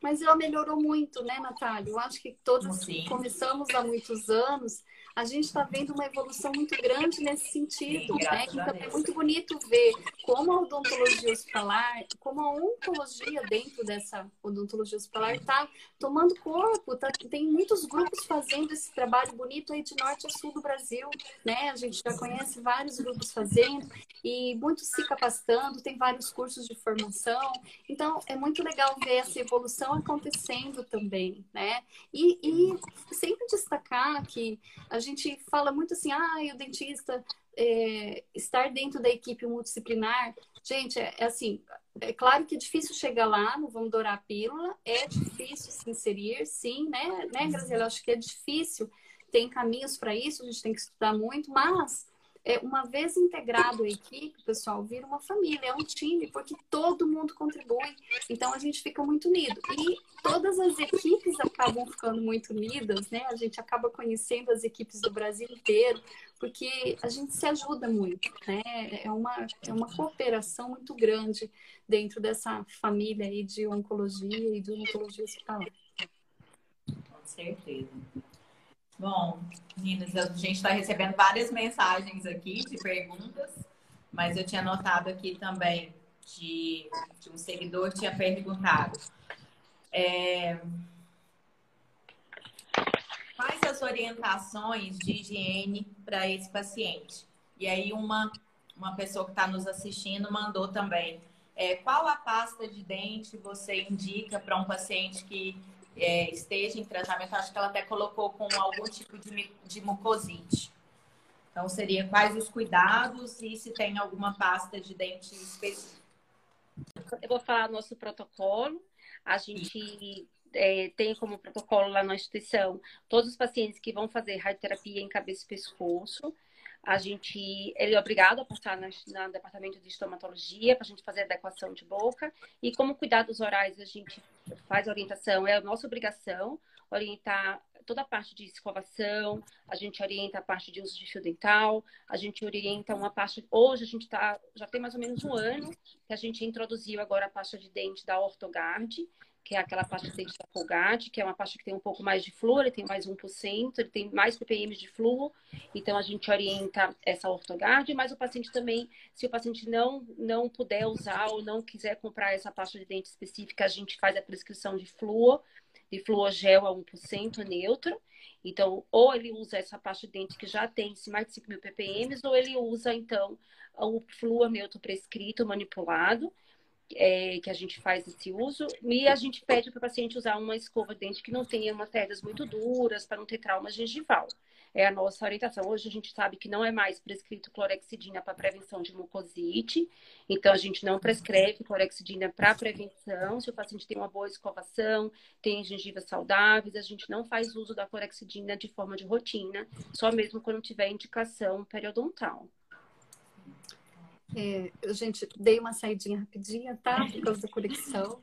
Mas ela melhorou muito, né, Natália? Eu acho que todos Sim. começamos há muitos anos a gente está vendo uma evolução muito grande nesse sentido. Sim, né? Então é muito bonito ver como a odontologia hospitalar, como a oncologia dentro dessa odontologia hospitalar está tomando corpo. Tá, tem muitos grupos fazendo esse trabalho bonito aí de norte a sul do Brasil. Né? A gente já conhece vários grupos fazendo e muitos se capacitando, tem vários cursos de formação. Então é muito legal ver essa evolução acontecendo também. Né? E, e sempre destacar que a gente fala muito assim, ah, o dentista é, estar dentro da equipe multidisciplinar. Gente, é, é, assim, é claro que é difícil chegar lá, não vamos dourar a pílula, é difícil se inserir, sim, né, né, Graziela? Acho que é difícil, tem caminhos para isso, a gente tem que estudar muito, mas uma vez integrado a equipe, pessoal, vira uma família, é um time, porque todo mundo contribui. Então a gente fica muito unido. E todas as equipes acabam ficando muito unidas, né? A gente acaba conhecendo as equipes do Brasil inteiro, porque a gente se ajuda muito, né? É uma, é uma cooperação muito grande dentro dessa família aí de oncologia e de oncologia hospitalar. Com certeza. Bom, meninas, a gente está recebendo várias mensagens aqui de perguntas, mas eu tinha notado aqui também de, de um seguidor tinha perguntado é, quais as orientações de higiene para esse paciente? E aí uma, uma pessoa que está nos assistindo mandou também é, qual a pasta de dente você indica para um paciente que é, esteja em tratamento, acho que ela até colocou com algum tipo de, de mucosite. Então, seria quais os cuidados e se tem alguma pasta de dente específica. Eu vou falar nosso protocolo. A gente é, tem como protocolo lá na instituição todos os pacientes que vão fazer radioterapia em cabeça e pescoço a gente ele é obrigado a passar no, no departamento de estomatologia para a gente fazer adequação de boca. E como cuidados orais a gente faz orientação é a nossa obrigação orientar toda a parte de escovação a gente orienta a parte de uso de fio dental a gente orienta uma parte hoje a gente tá já tem mais ou menos um ano que a gente introduziu agora a pasta de dente da Ortogard que é aquela pasta de dente da Colgate, que é uma pasta que tem um pouco mais de flúor, ele tem mais 1%, ele tem mais ppm de flúor, então a gente orienta essa ortogard, mas o paciente também, se o paciente não, não puder usar ou não quiser comprar essa pasta de dente específica, a gente faz a prescrição de flúor, de flúor gel a 1% neutro, então, ou ele usa essa pasta de dente que já tem mais de 5 mil ppm, ou ele usa, então, o flúor neutro prescrito, manipulado, é, que a gente faz esse uso, e a gente pede para o paciente usar uma escova de dente que não tenha matérias muito duras, para não ter trauma gengival. É a nossa orientação. Hoje a gente sabe que não é mais prescrito clorexidina para prevenção de mucosite, então a gente não prescreve clorexidina para prevenção. Se o paciente tem uma boa escovação, tem gengivas saudáveis, a gente não faz uso da clorexidina de forma de rotina, só mesmo quando tiver indicação periodontal. É, gente, dei uma saidinha rapidinha, tá? Por causa da conexão.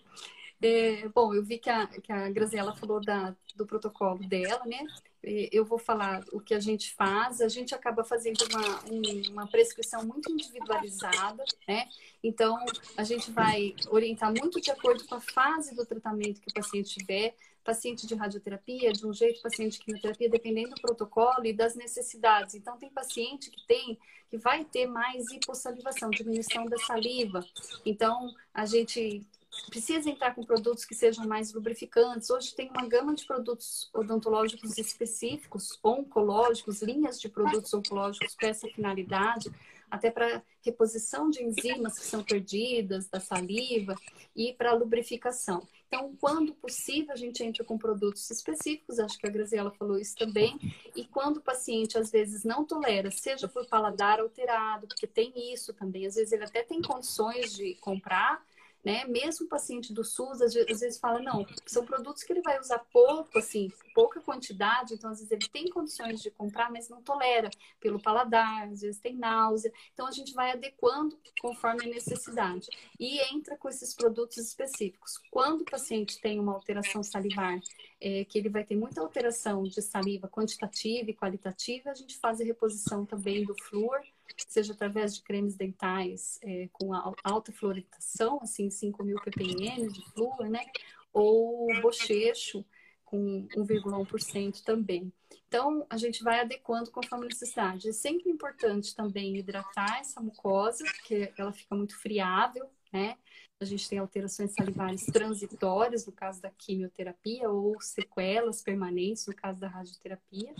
É, bom, eu vi que a, que a Graziela falou da, do protocolo dela, né? Eu vou falar o que a gente faz. A gente acaba fazendo uma, uma prescrição muito individualizada, né? Então, a gente vai orientar muito de acordo com a fase do tratamento que o paciente tiver paciente de radioterapia de um jeito, paciente de quimioterapia, dependendo do protocolo e das necessidades. Então, tem paciente que tem, que vai ter mais hipossalivação, diminuição da saliva. Então, a gente precisa entrar com produtos que sejam mais lubrificantes. Hoje tem uma gama de produtos odontológicos específicos, oncológicos, linhas de produtos oncológicos com essa finalidade até para reposição de enzimas que são perdidas da saliva e para lubrificação. Então, quando possível, a gente entra com produtos específicos, acho que a Graziela falou isso também, e quando o paciente às vezes não tolera, seja por paladar alterado, porque tem isso também, às vezes ele até tem condições de comprar, né? Mesmo o paciente do SUS, às vezes, às vezes fala, não, são produtos que ele vai usar pouco, assim, pouca quantidade, então às vezes ele tem condições de comprar, mas não tolera pelo paladar, às vezes tem náusea. Então a gente vai adequando conforme a necessidade e entra com esses produtos específicos. Quando o paciente tem uma alteração salivar, é, que ele vai ter muita alteração de saliva quantitativa e qualitativa, a gente faz a reposição também do flúor seja através de cremes dentais é, com alta fluoridação, assim, 5 mil ppm de flúor, né? Ou bochecho com 1,1% também. Então, a gente vai adequando conforme a necessidade. É sempre importante também hidratar essa mucosa, porque ela fica muito friável, né? A gente tem alterações salivares transitórias, no caso da quimioterapia, ou sequelas permanentes, no caso da radioterapia.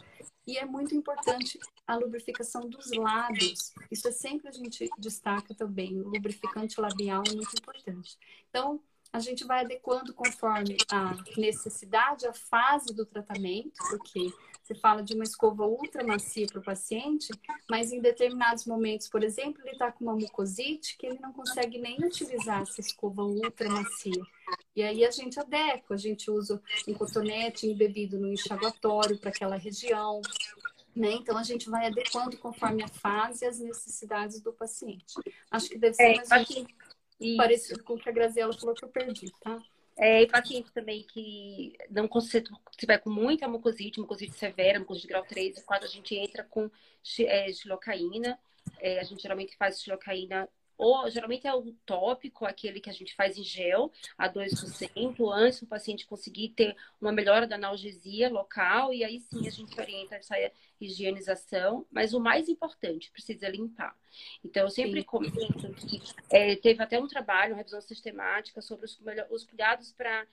E é muito importante a lubrificação dos lábios. Isso é sempre a gente destaca também. O lubrificante labial é muito importante. Então, a gente vai adequando conforme a necessidade, a fase do tratamento, porque você fala de uma escova ultra macia para o paciente, mas em determinados momentos, por exemplo, ele está com uma mucosite que ele não consegue nem utilizar essa escova ultra macia. E aí a gente adequa, a gente usa um cotonete embebido no enxaguatório para aquela região. Né? Então a gente vai adequando conforme a fase e as necessidades do paciente. Acho que deve ser é, mais aqui. parecido com o que a Graziela falou que eu perdi, tá? É, e paciente também que não tiver com muita mucosite, mucosite severa, mucosite grau 3, quando a gente entra com é, xilocaína, é, a gente geralmente faz xilocaína ou geralmente é o tópico, aquele que a gente faz em gel, a 2%, antes o paciente conseguir ter uma melhora da analgesia local, e aí sim a gente orienta essa higienização, mas o mais importante, precisa limpar. Então, eu sempre Sim. comento que é, teve até um trabalho, uma revisão sistemática sobre os, os cuidados para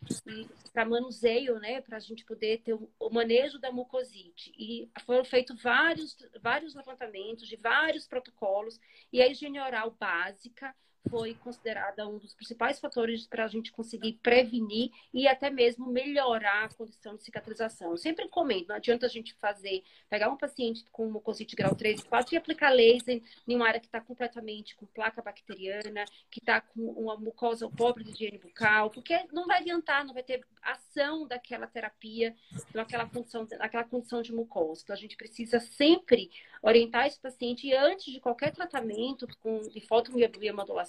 manuseio, né, para a gente poder ter o, o, manejo da mucosite. E foram feitos vários, vários levantamentos de vários protocolos, e a higiene oral básica foi considerada um dos principais fatores para a gente conseguir prevenir e até mesmo melhorar a condição de cicatrização. Eu sempre comento, não adianta a gente fazer, pegar um paciente com mucosite grau 3 e 4 e aplicar laser em uma área que está completamente com placa bacteriana, que está com uma mucosa pobre de higiene bucal, porque não vai adiantar, não vai ter ação daquela terapia naquela condição, naquela condição de mucosa. Então, a gente precisa sempre orientar esse paciente e antes de qualquer tratamento com, de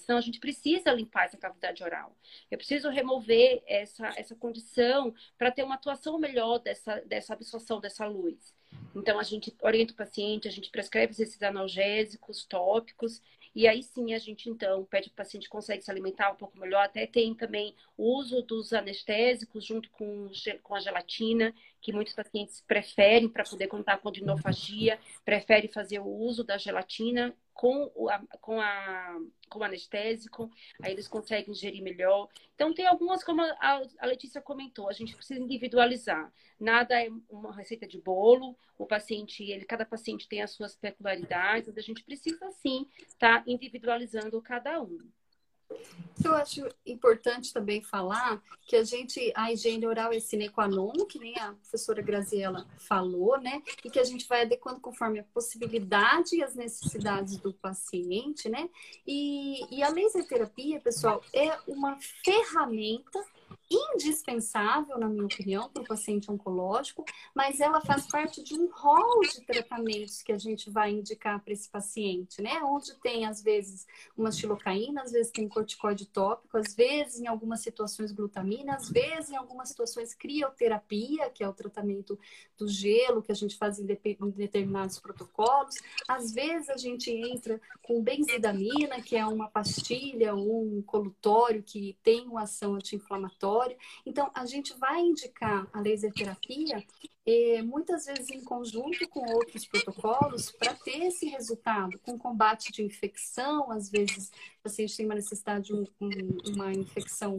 fotobiomodulação, a gente precisa limpar essa cavidade oral. Eu preciso remover essa, essa condição para ter uma atuação melhor dessa, dessa absorção dessa luz. Então, a gente orienta o paciente, a gente prescreve esses analgésicos tópicos e aí sim a gente então pede para o paciente consegue se alimentar um pouco melhor. Até tem também o uso dos anestésicos junto com, com a gelatina, que muitos pacientes preferem para poder contar com dinofagia, preferem fazer o uso da gelatina com, o, com, a, com o anestésico, aí eles conseguem gerir melhor. Então, tem algumas, como a, a Letícia comentou, a gente precisa individualizar. Nada é uma receita de bolo, o paciente, ele, cada paciente tem as suas peculiaridades, a gente precisa sim estar tá individualizando cada um. Eu acho importante também falar que a gente, a higiene oral é sine qua non, que nem a professora Graziella falou, né? E que a gente vai adequando conforme a possibilidade e as necessidades do paciente, né? E, e a laser terapia, pessoal, é uma ferramenta indispensável, na minha opinião, para o paciente oncológico, mas ela faz parte de um rol de tratamentos que a gente vai indicar para esse paciente, né? Onde tem, às vezes, uma xilocaína, às vezes tem corticoide tópico, às vezes, em algumas situações, glutamina, às vezes, em algumas situações, crioterapia, que é o tratamento do gelo que a gente faz em, de em determinados protocolos, às vezes a gente entra com benzidamina, que é uma pastilha ou um colutório que tem uma ação anti-inflamatória, então, a gente vai indicar a laser terapia eh, muitas vezes em conjunto com outros protocolos para ter esse resultado, com combate de infecção, às vezes o paciente tem uma necessidade de um, um, uma infecção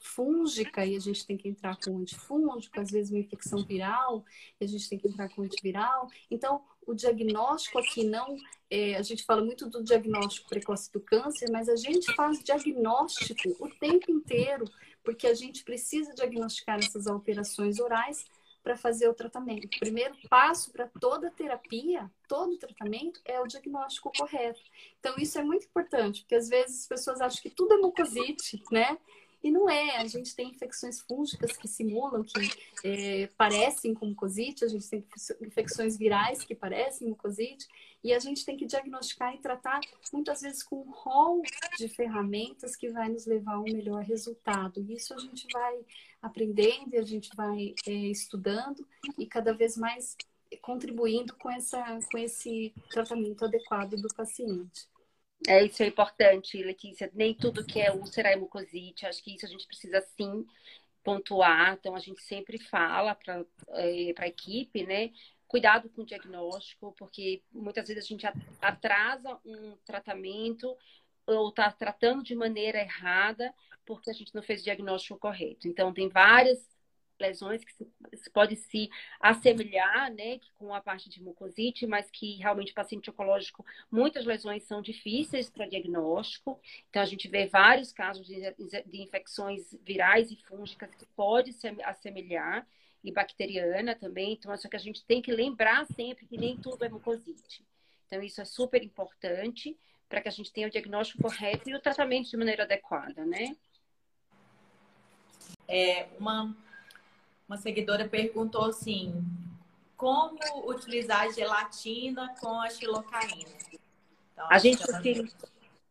fúngica e a gente tem que entrar com antifúngico, às vezes uma infecção viral e a gente tem que entrar com antiviral. Então, o diagnóstico aqui não. É, a gente fala muito do diagnóstico precoce do câncer, mas a gente faz diagnóstico o tempo inteiro porque a gente precisa diagnosticar essas alterações orais para fazer o tratamento. O primeiro passo para toda terapia, todo tratamento, é o diagnóstico correto. Então, isso é muito importante, porque às vezes as pessoas acham que tudo é mucosite, né? E não é, a gente tem infecções fúngicas que simulam, que é, parecem com mucosite, a gente tem infecções virais que parecem mucosite, e a gente tem que diagnosticar e tratar muitas vezes com um rol de ferramentas que vai nos levar a um melhor resultado. E isso a gente vai aprendendo e a gente vai é, estudando e cada vez mais contribuindo com, essa, com esse tratamento adequado do paciente. É, isso é importante, Letícia. Nem tudo que é úlcera é mucosite. Acho que isso a gente precisa sim pontuar. Então, a gente sempre fala para é, a equipe, né? Cuidado com o diagnóstico, porque muitas vezes a gente atrasa um tratamento ou está tratando de maneira errada porque a gente não fez o diagnóstico correto. Então, tem várias lesões que se, pode se assemelhar né, com a parte de mucosite, mas que realmente o paciente oncológico, muitas lesões são difíceis para diagnóstico. Então, a gente vê vários casos de, de infecções virais e fúngicas que pode se assemelhar e bacteriana também. Então, só que a gente tem que lembrar sempre que nem tudo é mucosite. Então, isso é super importante para que a gente tenha o diagnóstico correto e o tratamento de maneira adequada, né? É, uma uma seguidora perguntou assim: como utilizar a gelatina com a xilocaína? Então, a gente utiliza.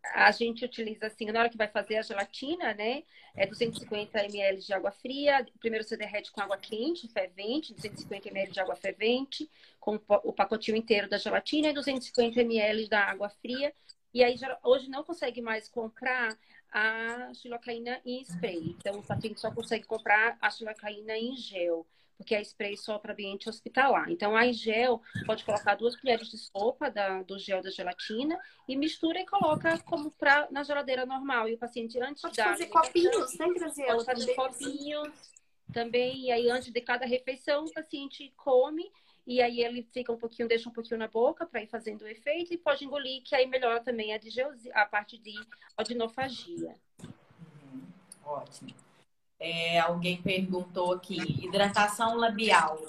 a gente utiliza assim, na hora que vai fazer a gelatina, né? É 250 ml de água fria. Primeiro você derrete com água quente, fervente, 250 ml de água fervente, com o pacotinho inteiro da gelatina e 250 ml da água fria. E aí hoje não consegue mais comprar a xilocaína em spray. Então o paciente só consegue comprar a xilocaína em gel porque é spray só para ambiente hospitalar. Então, a gel pode colocar duas colheres de sopa da, do gel da gelatina e mistura e coloca como pra, na geladeira normal. E o paciente antes pode da fazer copinhos, né, Graziela? Pode fazer copinhos também. E aí, antes de cada refeição, o paciente come e aí ele fica um pouquinho, deixa um pouquinho na boca para ir fazendo o efeito e pode engolir, que aí melhora também a, a parte de odinofagia. Uhum. Ótimo. É, alguém perguntou aqui, hidratação labial.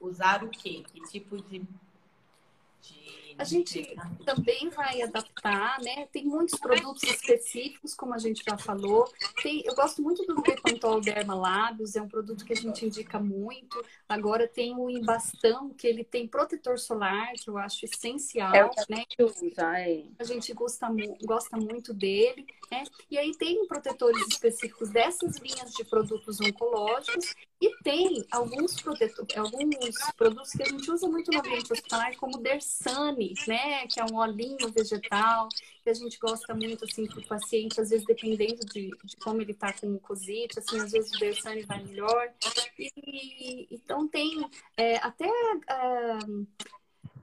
Usar o quê? Que tipo de, de a gente também vai adaptar, né? Tem muitos produtos específicos, como a gente já falou. Tem, eu gosto muito do Bepantol Derma Lábios, é um produto que a gente indica muito. Agora tem o Embastão, que ele tem protetor solar, que eu acho essencial, é né? Que usa, é. A gente gosta, gosta muito dele, né? E aí tem protetores específicos dessas linhas de produtos oncológicos e tem alguns, protetores, alguns produtos que a gente usa muito no ambiente hospitalar, como Dersane, né? Que é um olhinho vegetal, que a gente gosta muito, assim, para o paciente, às vezes dependendo de, de como ele está com mucosite, assim, às vezes o Dersane vai melhor. E, então tem é, até... Uh,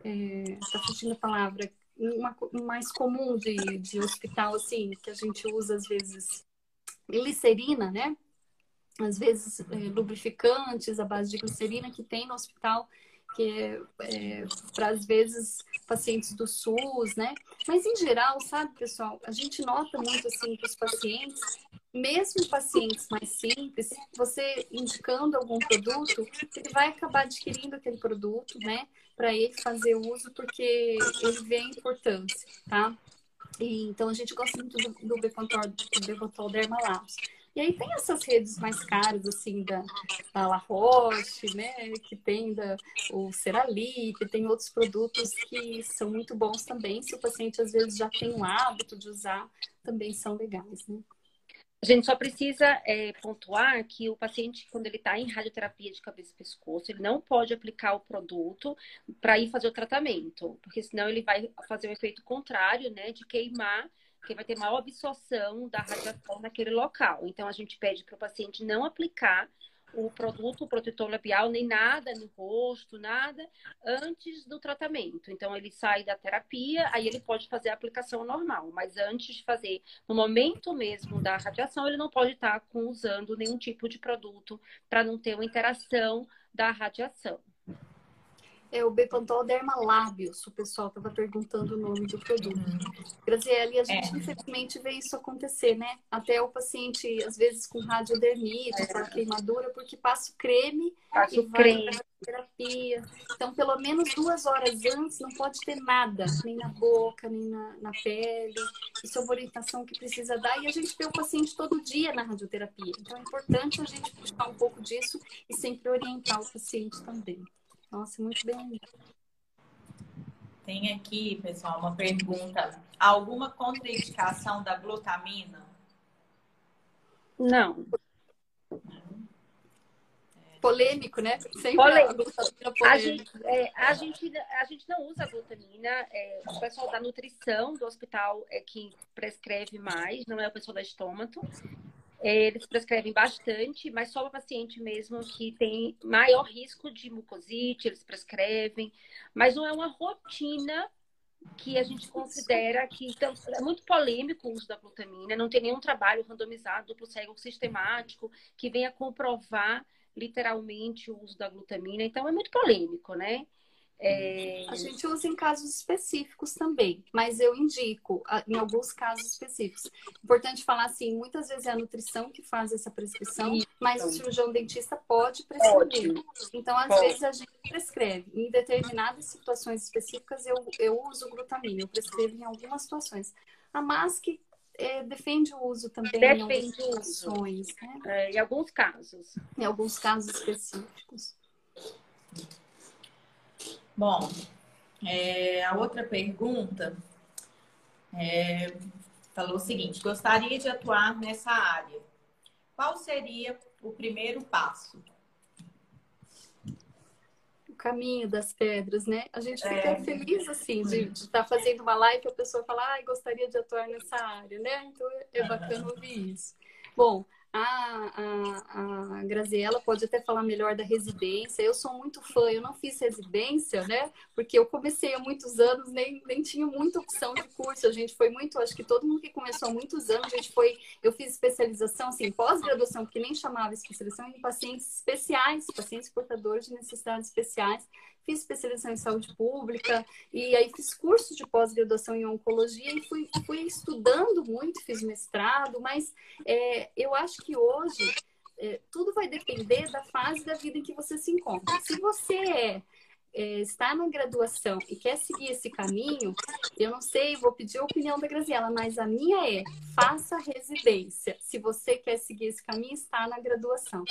é, tá fugindo a palavra, uma, mais comum de, de hospital, assim, que a gente usa às vezes glicerina, né? às vezes é, lubrificantes à base de glicerina que tem no hospital, que é, é para às vezes pacientes do SUS, né? Mas em geral, sabe, pessoal, a gente nota muito assim que os pacientes, mesmo pacientes mais simples, você indicando algum produto, ele vai acabar adquirindo aquele produto, né? Para ele fazer uso, porque ele vê a importância, tá? E, então a gente gosta muito do, do Bepantol, do Bepantol Dermalabs. E aí tem essas redes mais caras, assim, da, da La Roche, né? Que tem da, o Cerali, que tem outros produtos que são muito bons também. Se o paciente, às vezes, já tem o hábito de usar, também são legais, né? A gente só precisa é, pontuar que o paciente, quando ele está em radioterapia de cabeça e pescoço, ele não pode aplicar o produto para ir fazer o tratamento, porque senão ele vai fazer o efeito contrário, né, de queimar porque vai ter maior absorção da radiação naquele local. Então, a gente pede para o paciente não aplicar o produto, o protetor labial, nem nada no rosto, nada, antes do tratamento. Então, ele sai da terapia, aí ele pode fazer a aplicação normal, mas antes de fazer, no momento mesmo da radiação, ele não pode estar usando nenhum tipo de produto para não ter uma interação da radiação. É o Bepantol Dermalábios, o pessoal estava perguntando o nome do produto. Graziele, a gente é. infelizmente vê isso acontecer, né? Até o paciente, às vezes, com radiodermite, é. com queimadura, porque passa o creme passa e o creme. vai terapia. Então, pelo menos duas horas antes, não pode ter nada, nem na boca, nem na, na pele. Isso é uma orientação que precisa dar. E a gente vê o paciente todo dia na radioterapia. Então, é importante a gente puxar um pouco disso e sempre orientar o paciente também. Nossa, muito bem. Tem aqui, pessoal, uma pergunta. Alguma contraindicação da glutamina? Não. Polêmico, né? Sempre polêmico. A, a, gente, é, a, gente, a gente não usa glutamina. É, o pessoal da nutrição do hospital é quem prescreve mais, não é o pessoal da estômago. É, eles prescrevem bastante, mas só para paciente mesmo que tem maior risco de mucosite, eles prescrevem, mas não é uma rotina que a gente considera que então, é muito polêmico o uso da glutamina, não tem nenhum trabalho randomizado, duplo cego sistemático, que venha comprovar literalmente o uso da glutamina, então é muito polêmico, né? É... A gente usa em casos específicos também, mas eu indico em alguns casos específicos. Importante falar assim, muitas vezes é a nutrição que faz essa prescrição, mas o cirurgião dentista pode prescrever. Pode. Então, às pode. vezes a gente prescreve. Em determinadas situações específicas, eu, eu uso glutamina, eu prescrevo em algumas situações. A MASC é, defende o uso também defende em algumas situações. Né? É, em alguns casos. Em alguns casos específicos. Bom, é, a outra pergunta é, falou o seguinte: gostaria de atuar nessa área. Qual seria o primeiro passo? O caminho das pedras, né? A gente fica é. feliz assim de estar tá fazendo uma live e a pessoa falar, ah, gostaria de atuar nessa área, né? Então é bacana ouvir isso. Bom, a, a, a Graziella pode até falar melhor da residência. Eu sou muito fã, eu não fiz residência, né? Porque eu comecei há muitos anos, nem, nem tinha muita opção de curso. A gente foi muito, acho que todo mundo que começou há muitos anos, a gente foi. Eu fiz especialização, assim, pós-graduação, que nem chamava especialização, em pacientes especiais, pacientes portadores de necessidades especiais fiz especialização em saúde pública e aí fiz curso de pós-graduação em oncologia e fui, fui estudando muito, fiz mestrado, mas é, eu acho que hoje é, tudo vai depender da fase da vida em que você se encontra. Se você é é, está na graduação e quer seguir esse caminho, eu não sei, vou pedir a opinião da Graziela, mas a minha é: faça residência. Se você quer seguir esse caminho, está na graduação.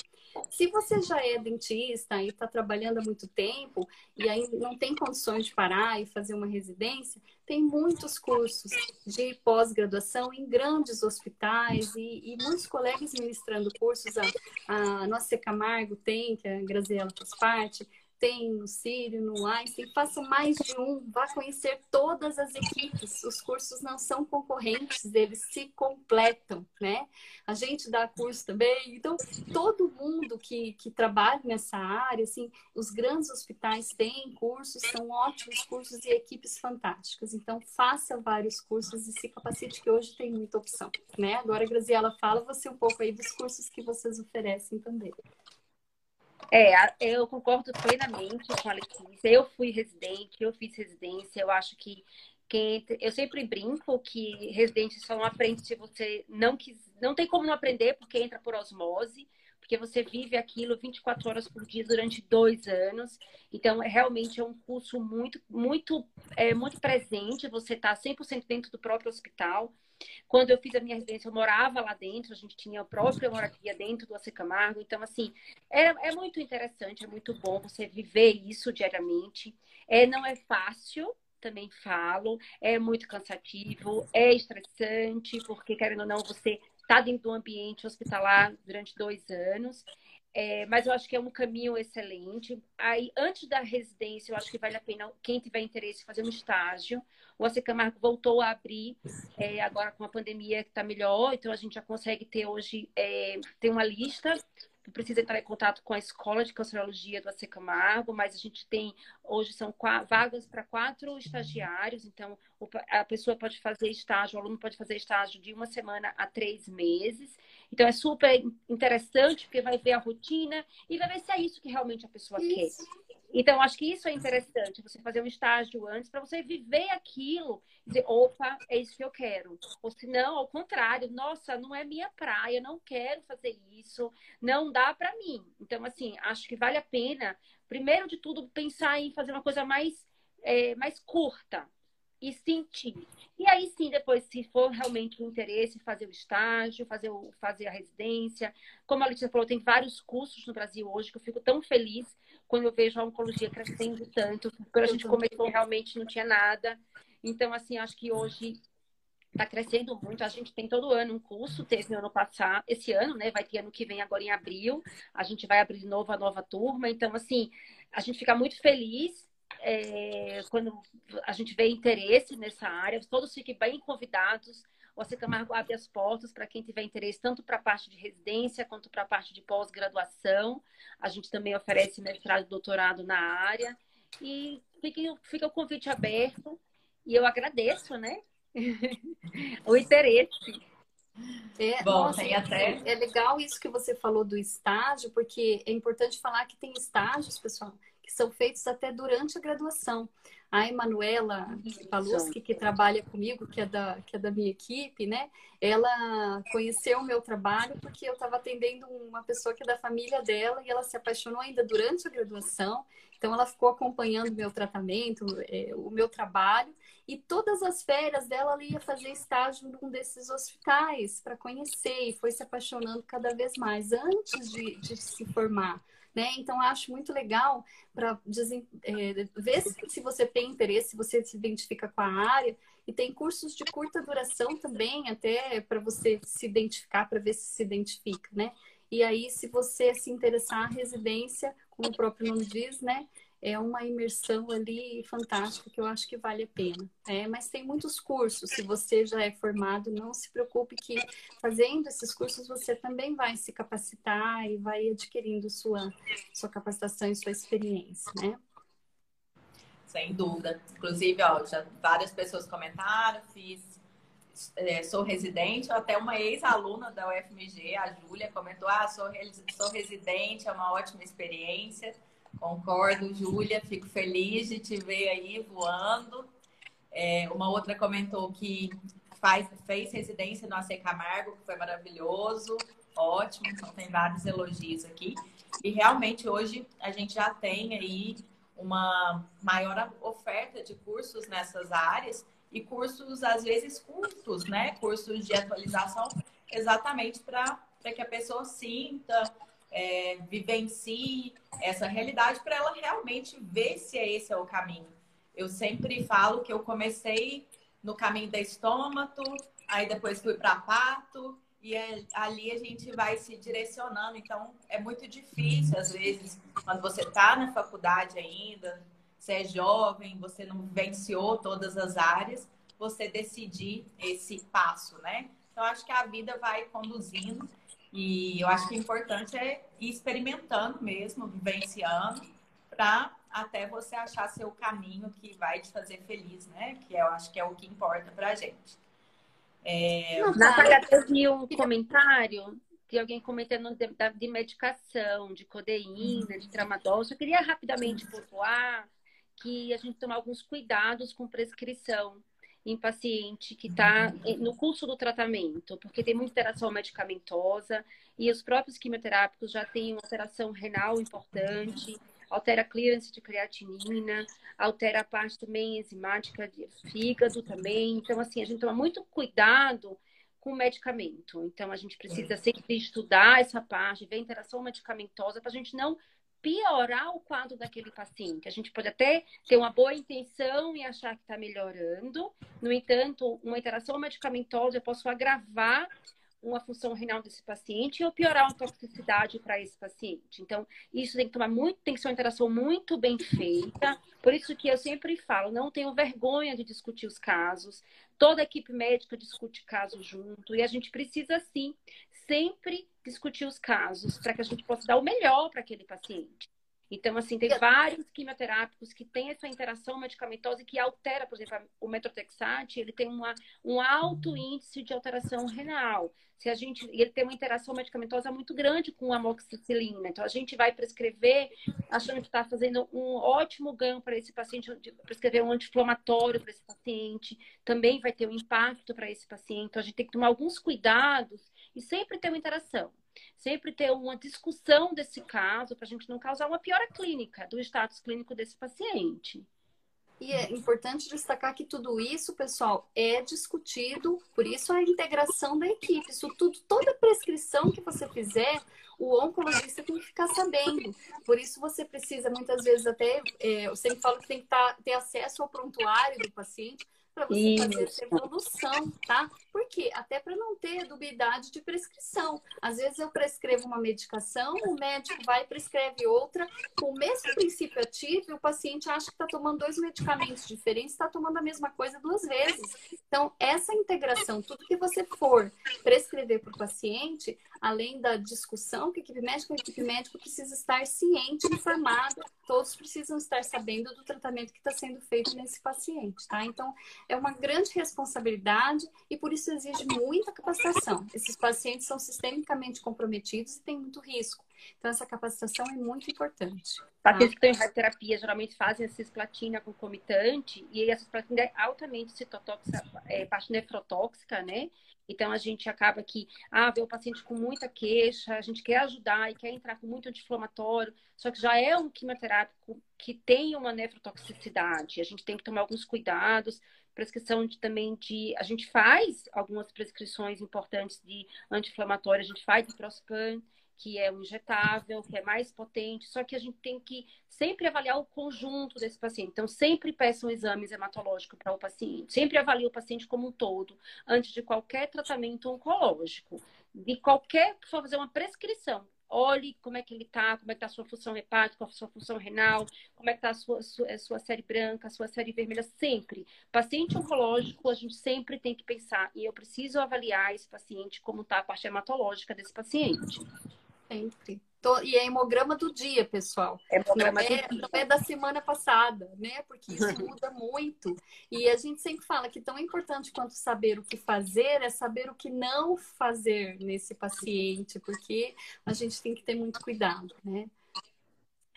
Se você já é dentista e está trabalhando há muito tempo e aí não tem condições de parar e fazer uma residência, tem muitos cursos de pós-graduação em grandes hospitais e, e, muitos colegas ministrando cursos. A, a nossa Camargo tem, que a Graziela faz parte, tem no Sírio, no Einstein, façam mais de um, vá conhecer todas as equipes. Os cursos não são concorrentes, eles se completam, né? A gente dá curso também, então todo mundo que, que trabalha nessa área, assim, os grandes hospitais têm cursos, são ótimos cursos e equipes fantásticas. Então faça vários cursos e se capacite que hoje tem muita opção, né? Agora, Graziela, fala você um pouco aí dos cursos que vocês oferecem também. É, eu concordo plenamente com a Letícia. Eu fui residente, eu fiz residência. Eu acho que quem eu sempre brinco que residente só não aprende se você não quis, não tem como não aprender porque entra por osmose, porque você vive aquilo 24 horas por dia durante dois anos. Então, é, realmente é um curso muito, muito, é, muito presente. Você está 100% dentro do próprio hospital. Quando eu fiz a minha residência, eu morava lá dentro, a gente tinha a própria moradia dentro do AC Camargo. Então, assim, é, é muito interessante, é muito bom você viver isso diariamente. É, não é fácil, também falo, é muito cansativo, é estressante, porque, querendo ou não, você está dentro do ambiente hospitalar durante dois anos. É, mas eu acho que é um caminho excelente. Aí, antes da residência, eu acho que vale a pena, quem tiver interesse, fazer um estágio. O AC Camargo voltou a abrir é, agora com a pandemia que está melhor, então a gente já consegue ter hoje é, ter uma lista precisa entrar em contato com a escola de cancerologia do AC Camargo, mas a gente tem, hoje são vagas para quatro estagiários, então a pessoa pode fazer estágio, o aluno pode fazer estágio de uma semana a três meses. Então é super interessante, porque vai ver a rotina e vai ver se é isso que realmente a pessoa isso. quer. Então, acho que isso é interessante, você fazer um estágio antes, para você viver aquilo e dizer, opa, é isso que eu quero. Ou se não, ao contrário, nossa, não é minha praia, não quero fazer isso, não dá para mim. Então, assim, acho que vale a pena, primeiro de tudo, pensar em fazer uma coisa mais, é, mais curta e sentir. E aí sim, depois, se for realmente um interesse, fazer o estágio, fazer, o, fazer a residência. Como a Letícia falou, tem vários cursos no Brasil hoje que eu fico tão feliz quando eu vejo a oncologia crescendo tanto. Quando a gente começou, realmente não tinha nada. Então, assim, acho que hoje está crescendo muito. A gente tem todo ano um curso, teve no ano passado, esse ano, né? Vai ter ano que vem, agora em abril. A gente vai abrir de novo a nova turma. Então, assim, a gente fica muito feliz é, quando a gente vê interesse nessa área. Todos fiquem bem convidados o AC Camargo abre as portas para quem tiver interesse, tanto para a parte de residência quanto para a parte de pós-graduação. A gente também oferece mestrado e doutorado na área. E fica, fica o convite aberto. E eu agradeço, né? [LAUGHS] o interesse. É, Bom, nossa, tem até... é legal isso que você falou do estágio, porque é importante falar que tem estágios, pessoal, que são feitos até durante a graduação. A Emanuela Paluski, que trabalha comigo, que é, da, que é da minha equipe, né? Ela conheceu o meu trabalho porque eu estava atendendo uma pessoa que é da família dela e ela se apaixonou ainda durante a graduação. Então, ela ficou acompanhando o meu tratamento, é, o meu trabalho. E todas as férias dela, ela ia fazer estágio num desses hospitais para conhecer e foi se apaixonando cada vez mais antes de, de se formar né? Então, acho muito legal para é, ver se você tem interesse, se você se identifica com a área. E tem cursos de curta duração também, até para você se identificar, para ver se se identifica, né? E aí, se você se interessar, a residência, como o próprio nome diz, né? É uma imersão ali fantástica que eu acho que vale a pena. É, mas tem muitos cursos. Se você já é formado, não se preocupe que fazendo esses cursos você também vai se capacitar e vai adquirindo sua, sua capacitação e sua experiência, né? Sem dúvida. Inclusive, ó, já várias pessoas comentaram, fiz, é, sou residente, até uma ex-aluna da UFMG, a Júlia, comentou, ah, sou, sou residente, é uma ótima experiência. Concordo, Júlia, fico feliz de te ver aí voando. É, uma outra comentou que faz, fez residência no AC Camargo, que foi maravilhoso, ótimo, então tem vários elogios aqui. E realmente hoje a gente já tem aí uma maior oferta de cursos nessas áreas e cursos às vezes curtos, né? Cursos de atualização exatamente para que a pessoa sinta é, vivencie essa realidade para ela realmente ver se é esse é o caminho. Eu sempre falo que eu comecei no caminho da estômago, aí depois fui para pato, e é, ali a gente vai se direcionando. Então, é muito difícil, às vezes, quando você está na faculdade ainda, você é jovem, você não venciou todas as áreas, você decidir esse passo, né? Então, acho que a vida vai conduzindo e eu acho que o importante é ir experimentando mesmo, vivenciando, para até você achar seu caminho que vai te fazer feliz, né? Que eu acho que é o que importa para a gente. É... Natália, teve um comentário de alguém comentando de, de medicação, de codeína, de tramadol. Eu queria rapidamente pontuar que a gente toma alguns cuidados com prescrição em paciente que está no curso do tratamento, porque tem muita interação medicamentosa e os próprios quimioterápicos já têm uma alteração renal importante, altera a clearance de creatinina, altera a parte também enzimática de fígado também. Então, assim, a gente toma muito cuidado com o medicamento. Então, a gente precisa sempre estudar essa parte, ver a interação medicamentosa para a gente não piorar o quadro daquele paciente. A gente pode até ter uma boa intenção e achar que está melhorando, no entanto, uma interação medicamentosa eu posso agravar uma função renal desse paciente ou piorar uma toxicidade para esse paciente. Então, isso tem que tomar muito, tem que ser uma interação muito bem feita. Por isso que eu sempre falo, não tenho vergonha de discutir os casos. Toda a equipe médica discute casos junto e a gente precisa sim sempre discutir os casos para que a gente possa dar o melhor para aquele paciente. Então, assim, tem vários quimioterápicos que têm essa interação medicamentosa que altera, por exemplo, o metrotexate, ele tem uma, um alto índice de alteração renal. Se a gente, ele tem uma interação medicamentosa muito grande com a amoxicilina. Então, a gente vai prescrever, achando que está fazendo um ótimo ganho para esse paciente, prescrever um anti-inflamatório para esse paciente, também vai ter um impacto para esse paciente. Então, a gente tem que tomar alguns cuidados e sempre ter uma interação sempre ter uma discussão desse caso para a gente não causar uma piora clínica do status clínico desse paciente. E é importante destacar que tudo isso, pessoal, é discutido, por isso a integração da equipe. Isso tudo, toda prescrição que você fizer, o oncologista tem que ficar sabendo. Por isso você precisa, muitas vezes, até, é, eu sempre falo que tem que tá, ter acesso ao prontuário do paciente, para você Isso. fazer essa evolução, tá? Por quê? Até para não ter dubiedade de prescrição. Às vezes eu prescrevo uma medicação, o médico vai e prescreve outra, com o mesmo princípio ativo, o paciente acha que está tomando dois medicamentos diferentes, está tomando a mesma coisa duas vezes. Então, essa integração, tudo que você for prescrever para o paciente, além da discussão que a equipe médica, a equipe médica precisa estar ciente, informada, todos precisam estar sabendo do tratamento que está sendo feito nesse paciente, tá? Então, é uma grande responsabilidade e por isso exige muita capacitação. Esses pacientes são sistemicamente comprometidos e têm muito risco. Então, essa capacitação é muito importante. Tá? Pacientes que estão em radioterapia geralmente fazem a cisplatina concomitante e a cisplatina é altamente citotóxica, é, parte nefrotóxica, né? Então a gente acaba que, ah, vê o paciente com muita queixa, a gente quer ajudar e quer entrar com muito anti-inflamatório, só que já é um quimioterápico que tem uma nefrotoxicidade. A gente tem que tomar alguns cuidados, prescrição de, também de. A gente faz algumas prescrições importantes de anti-inflamatório, a gente faz de prospan, que é um injetável, que é mais potente, só que a gente tem que sempre avaliar o conjunto desse paciente. Então, sempre peçam exames hematológicos para o paciente, sempre avalie o paciente como um todo, antes de qualquer tratamento oncológico. De qualquer que for fazer uma prescrição, olhe como é que ele está, como é que está a sua função hepática, a sua função renal, como é que está a sua, sua, sua série branca, a sua série vermelha, sempre. Paciente oncológico, a gente sempre tem que pensar, e eu preciso avaliar esse paciente, como está a parte hematológica desse paciente. Sempre. E é hemograma do dia, pessoal. Hemograma não, é, não é da semana passada, né? Porque isso [LAUGHS] muda muito. E a gente sempre fala que tão importante quanto saber o que fazer é saber o que não fazer nesse paciente, porque a gente tem que ter muito cuidado, né?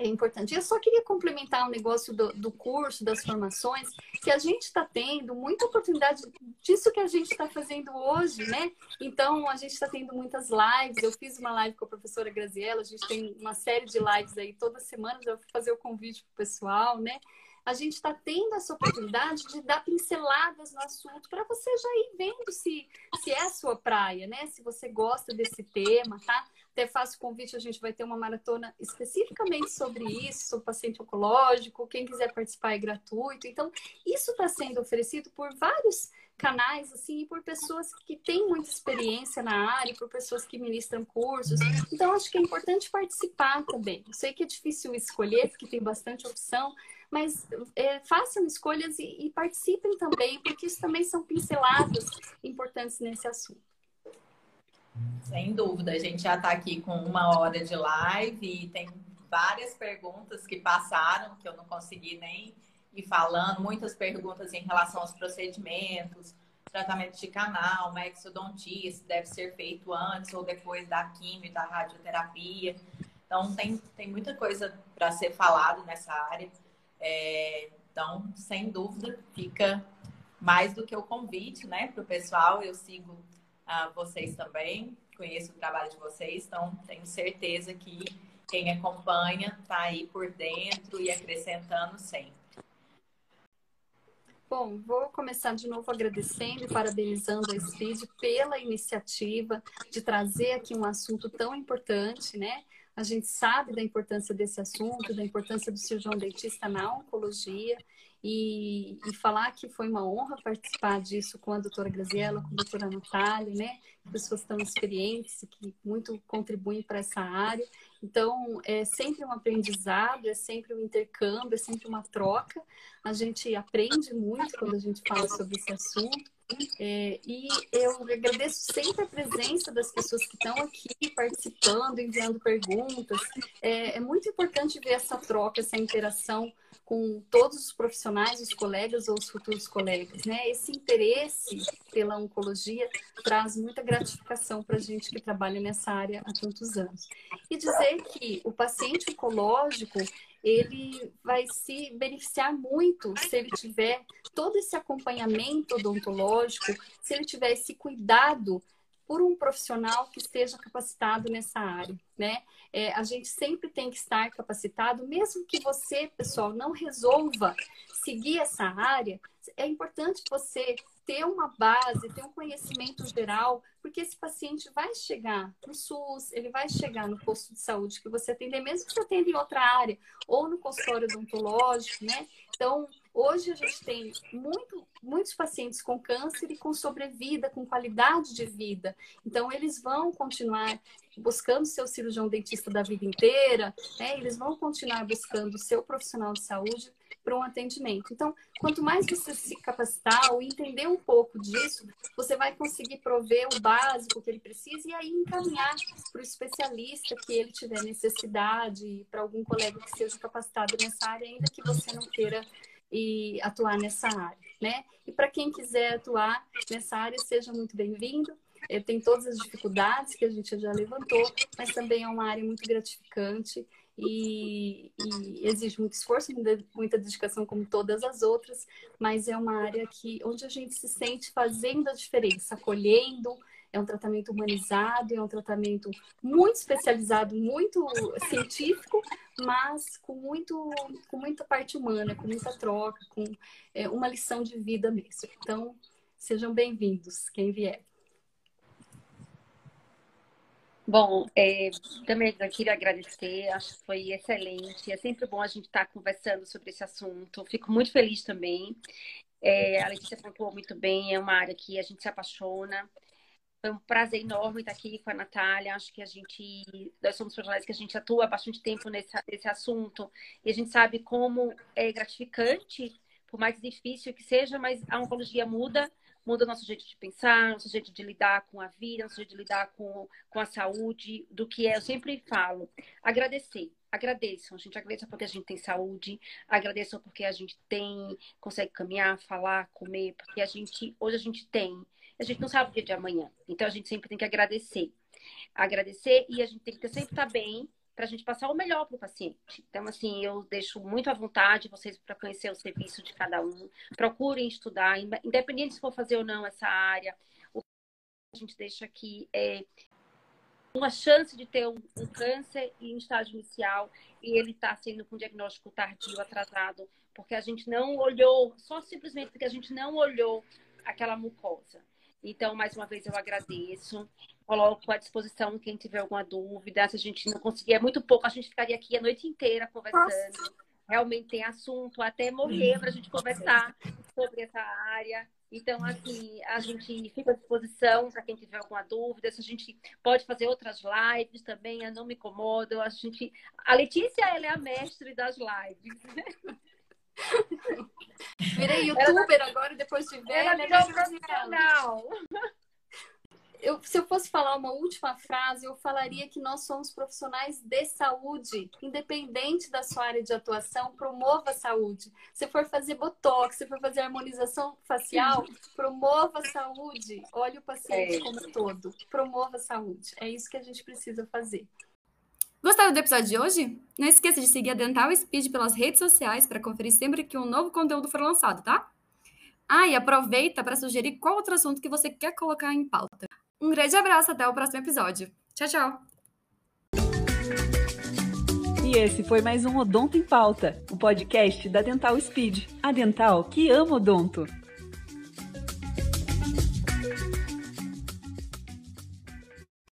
É importante. Eu só queria complementar um negócio do, do curso, das formações, que a gente está tendo muita oportunidade disso que a gente está fazendo hoje, né? Então, a gente está tendo muitas lives. Eu fiz uma live com a professora Graziella, a gente tem uma série de lives aí toda semana, já vou fazer o convite para o pessoal, né? a gente está tendo essa oportunidade de dar pinceladas no assunto para você já ir vendo se, se é a sua praia, né? Se você gosta desse tema, tá? Até faço convite, a gente vai ter uma maratona especificamente sobre isso, sobre paciente oncológico. Quem quiser participar é gratuito. Então, isso está sendo oferecido por vários canais, assim, e por pessoas que têm muita experiência na área, por pessoas que ministram cursos. Então, acho que é importante participar também. Eu sei que é difícil escolher, porque tem bastante opção, mas é, façam escolhas e, e participem também, porque isso também são pinceladas importantes nesse assunto. Sem dúvida, a gente já está aqui com uma hora de live e tem várias perguntas que passaram que eu não consegui nem ir falando, muitas perguntas em relação aos procedimentos, tratamento de canal, uma se deve ser feito antes ou depois da quimio, da radioterapia. Então, tem, tem muita coisa para ser falado nessa área. É, então, sem dúvida, fica mais do que o convite, né, para o pessoal. Eu sigo uh, vocês também, conheço o trabalho de vocês, então tenho certeza que quem acompanha está aí por dentro e acrescentando sempre. Bom, vou começar de novo agradecendo e parabenizando a Speed pela iniciativa de trazer aqui um assunto tão importante, né? A gente sabe da importância desse assunto, da importância do cirurgião dentista na oncologia e, e, falar que foi uma honra participar disso com a doutora Graziella, com a doutora Natália, né? Pessoas tão experientes que muito contribuem para essa área. Então, é sempre um aprendizado, é sempre um intercâmbio, é sempre uma troca. A gente aprende muito quando a gente fala sobre esse assunto. É, e eu agradeço sempre a presença das pessoas que estão aqui participando, enviando perguntas. É, é, muito importante ver essa troca, essa interação com todos os profissionais, os colegas ou os futuros colegas. Né? Esse interesse pela oncologia traz muita gratificação para a gente que trabalha nessa área há tantos anos. E dizer que o paciente oncológico ele vai se beneficiar muito se ele tiver todo esse acompanhamento odontológico, se ele tiver esse cuidado por um profissional que esteja capacitado nessa área, né? É, a gente sempre tem que estar capacitado, mesmo que você, pessoal, não resolva seguir essa área, é importante você ter uma base, ter um conhecimento geral, porque esse paciente vai chegar no SUS, ele vai chegar no posto de saúde que você atender, mesmo que você atenda em outra área, ou no consultório odontológico, né? Então, hoje a gente tem muito, muitos pacientes com câncer e com sobrevida, com qualidade de vida. Então, eles vão continuar buscando seu cirurgião dentista da vida inteira, né? Eles vão continuar buscando seu profissional de saúde para um atendimento. Então, quanto mais você se capacitar ou entender um pouco disso, você vai conseguir prover o básico que ele precisa e aí encaminhar para o especialista que ele tiver necessidade, para algum colega que seja capacitado nessa área, ainda que você não queira e atuar nessa área, né? E para quem quiser atuar nessa área, seja muito bem-vindo. É, tem todas as dificuldades que a gente já levantou, mas também é uma área muito gratificante e, e, exige muito esforço, muita dedicação como todas as outras, mas é uma área que onde a gente se sente fazendo a diferença, acolhendo, é um tratamento humanizado, é um tratamento muito especializado, muito científico, mas com, muito, com muita parte humana, com muita troca, com é, uma lição de vida mesmo. Então, sejam bem-vindos, quem vier. Bom, é, também eu queria agradecer, acho que foi excelente. É sempre bom a gente estar conversando sobre esse assunto. Fico muito feliz também. É, a Letícia pontuou muito bem, é uma área que a gente se apaixona. Foi um prazer enorme estar aqui com a Natália. Acho que a gente, nós somos profissionais que a gente atua há bastante tempo nesse, nesse assunto e a gente sabe como é gratificante, por mais difícil que seja, mas a oncologia muda, muda nosso jeito de pensar, nosso jeito de lidar com a vida, nosso jeito de lidar com, com a saúde, do que é, eu sempre falo, agradecer. Agradeçam, gente agradeça porque a gente tem saúde, agradeçam porque a gente tem, consegue caminhar, falar, comer, porque a gente, hoje a gente tem a gente não sabe o dia de amanhã. Então a gente sempre tem que agradecer. Agradecer e a gente tem que sempre estar bem para a gente passar o melhor para o paciente. Então, assim, eu deixo muito à vontade vocês para conhecer o serviço de cada um. Procurem estudar, independente se for fazer ou não essa área. O que a gente deixa aqui é uma chance de ter um, um câncer em estágio inicial e ele está sendo com diagnóstico tardio, atrasado, porque a gente não olhou, só simplesmente porque a gente não olhou aquela mucosa. Então, mais uma vez, eu agradeço. Coloco à disposição quem tiver alguma dúvida. Se a gente não conseguir, é muito pouco, a gente ficaria aqui a noite inteira conversando. Nossa. Realmente tem assunto até morrer para a gente conversar sobre essa área. Então, assim, a gente fica à disposição para quem tiver alguma dúvida. Se a gente pode fazer outras lives também, eu não me incomodo. A, gente... a Letícia, ela é a mestre das lives. Virei youtuber agora, depois de ver. Ela virou profissional. Eu, se eu fosse falar uma última frase, eu falaria que nós somos profissionais de saúde, independente da sua área de atuação, promova a saúde. Se for fazer botox, se for fazer harmonização facial, promova a saúde. Olhe o paciente é. como um todo, promova a saúde. É isso que a gente precisa fazer. Gostaram do episódio de hoje? Não esqueça de seguir a Dental Speed pelas redes sociais para conferir sempre que um novo conteúdo for lançado, tá? Ah, e aproveita para sugerir qual outro assunto que você quer colocar em pauta. Um grande abraço, até o próximo episódio. Tchau, tchau! E esse foi mais um Odonto em Pauta, o podcast da Dental Speed, a dental que ama odonto.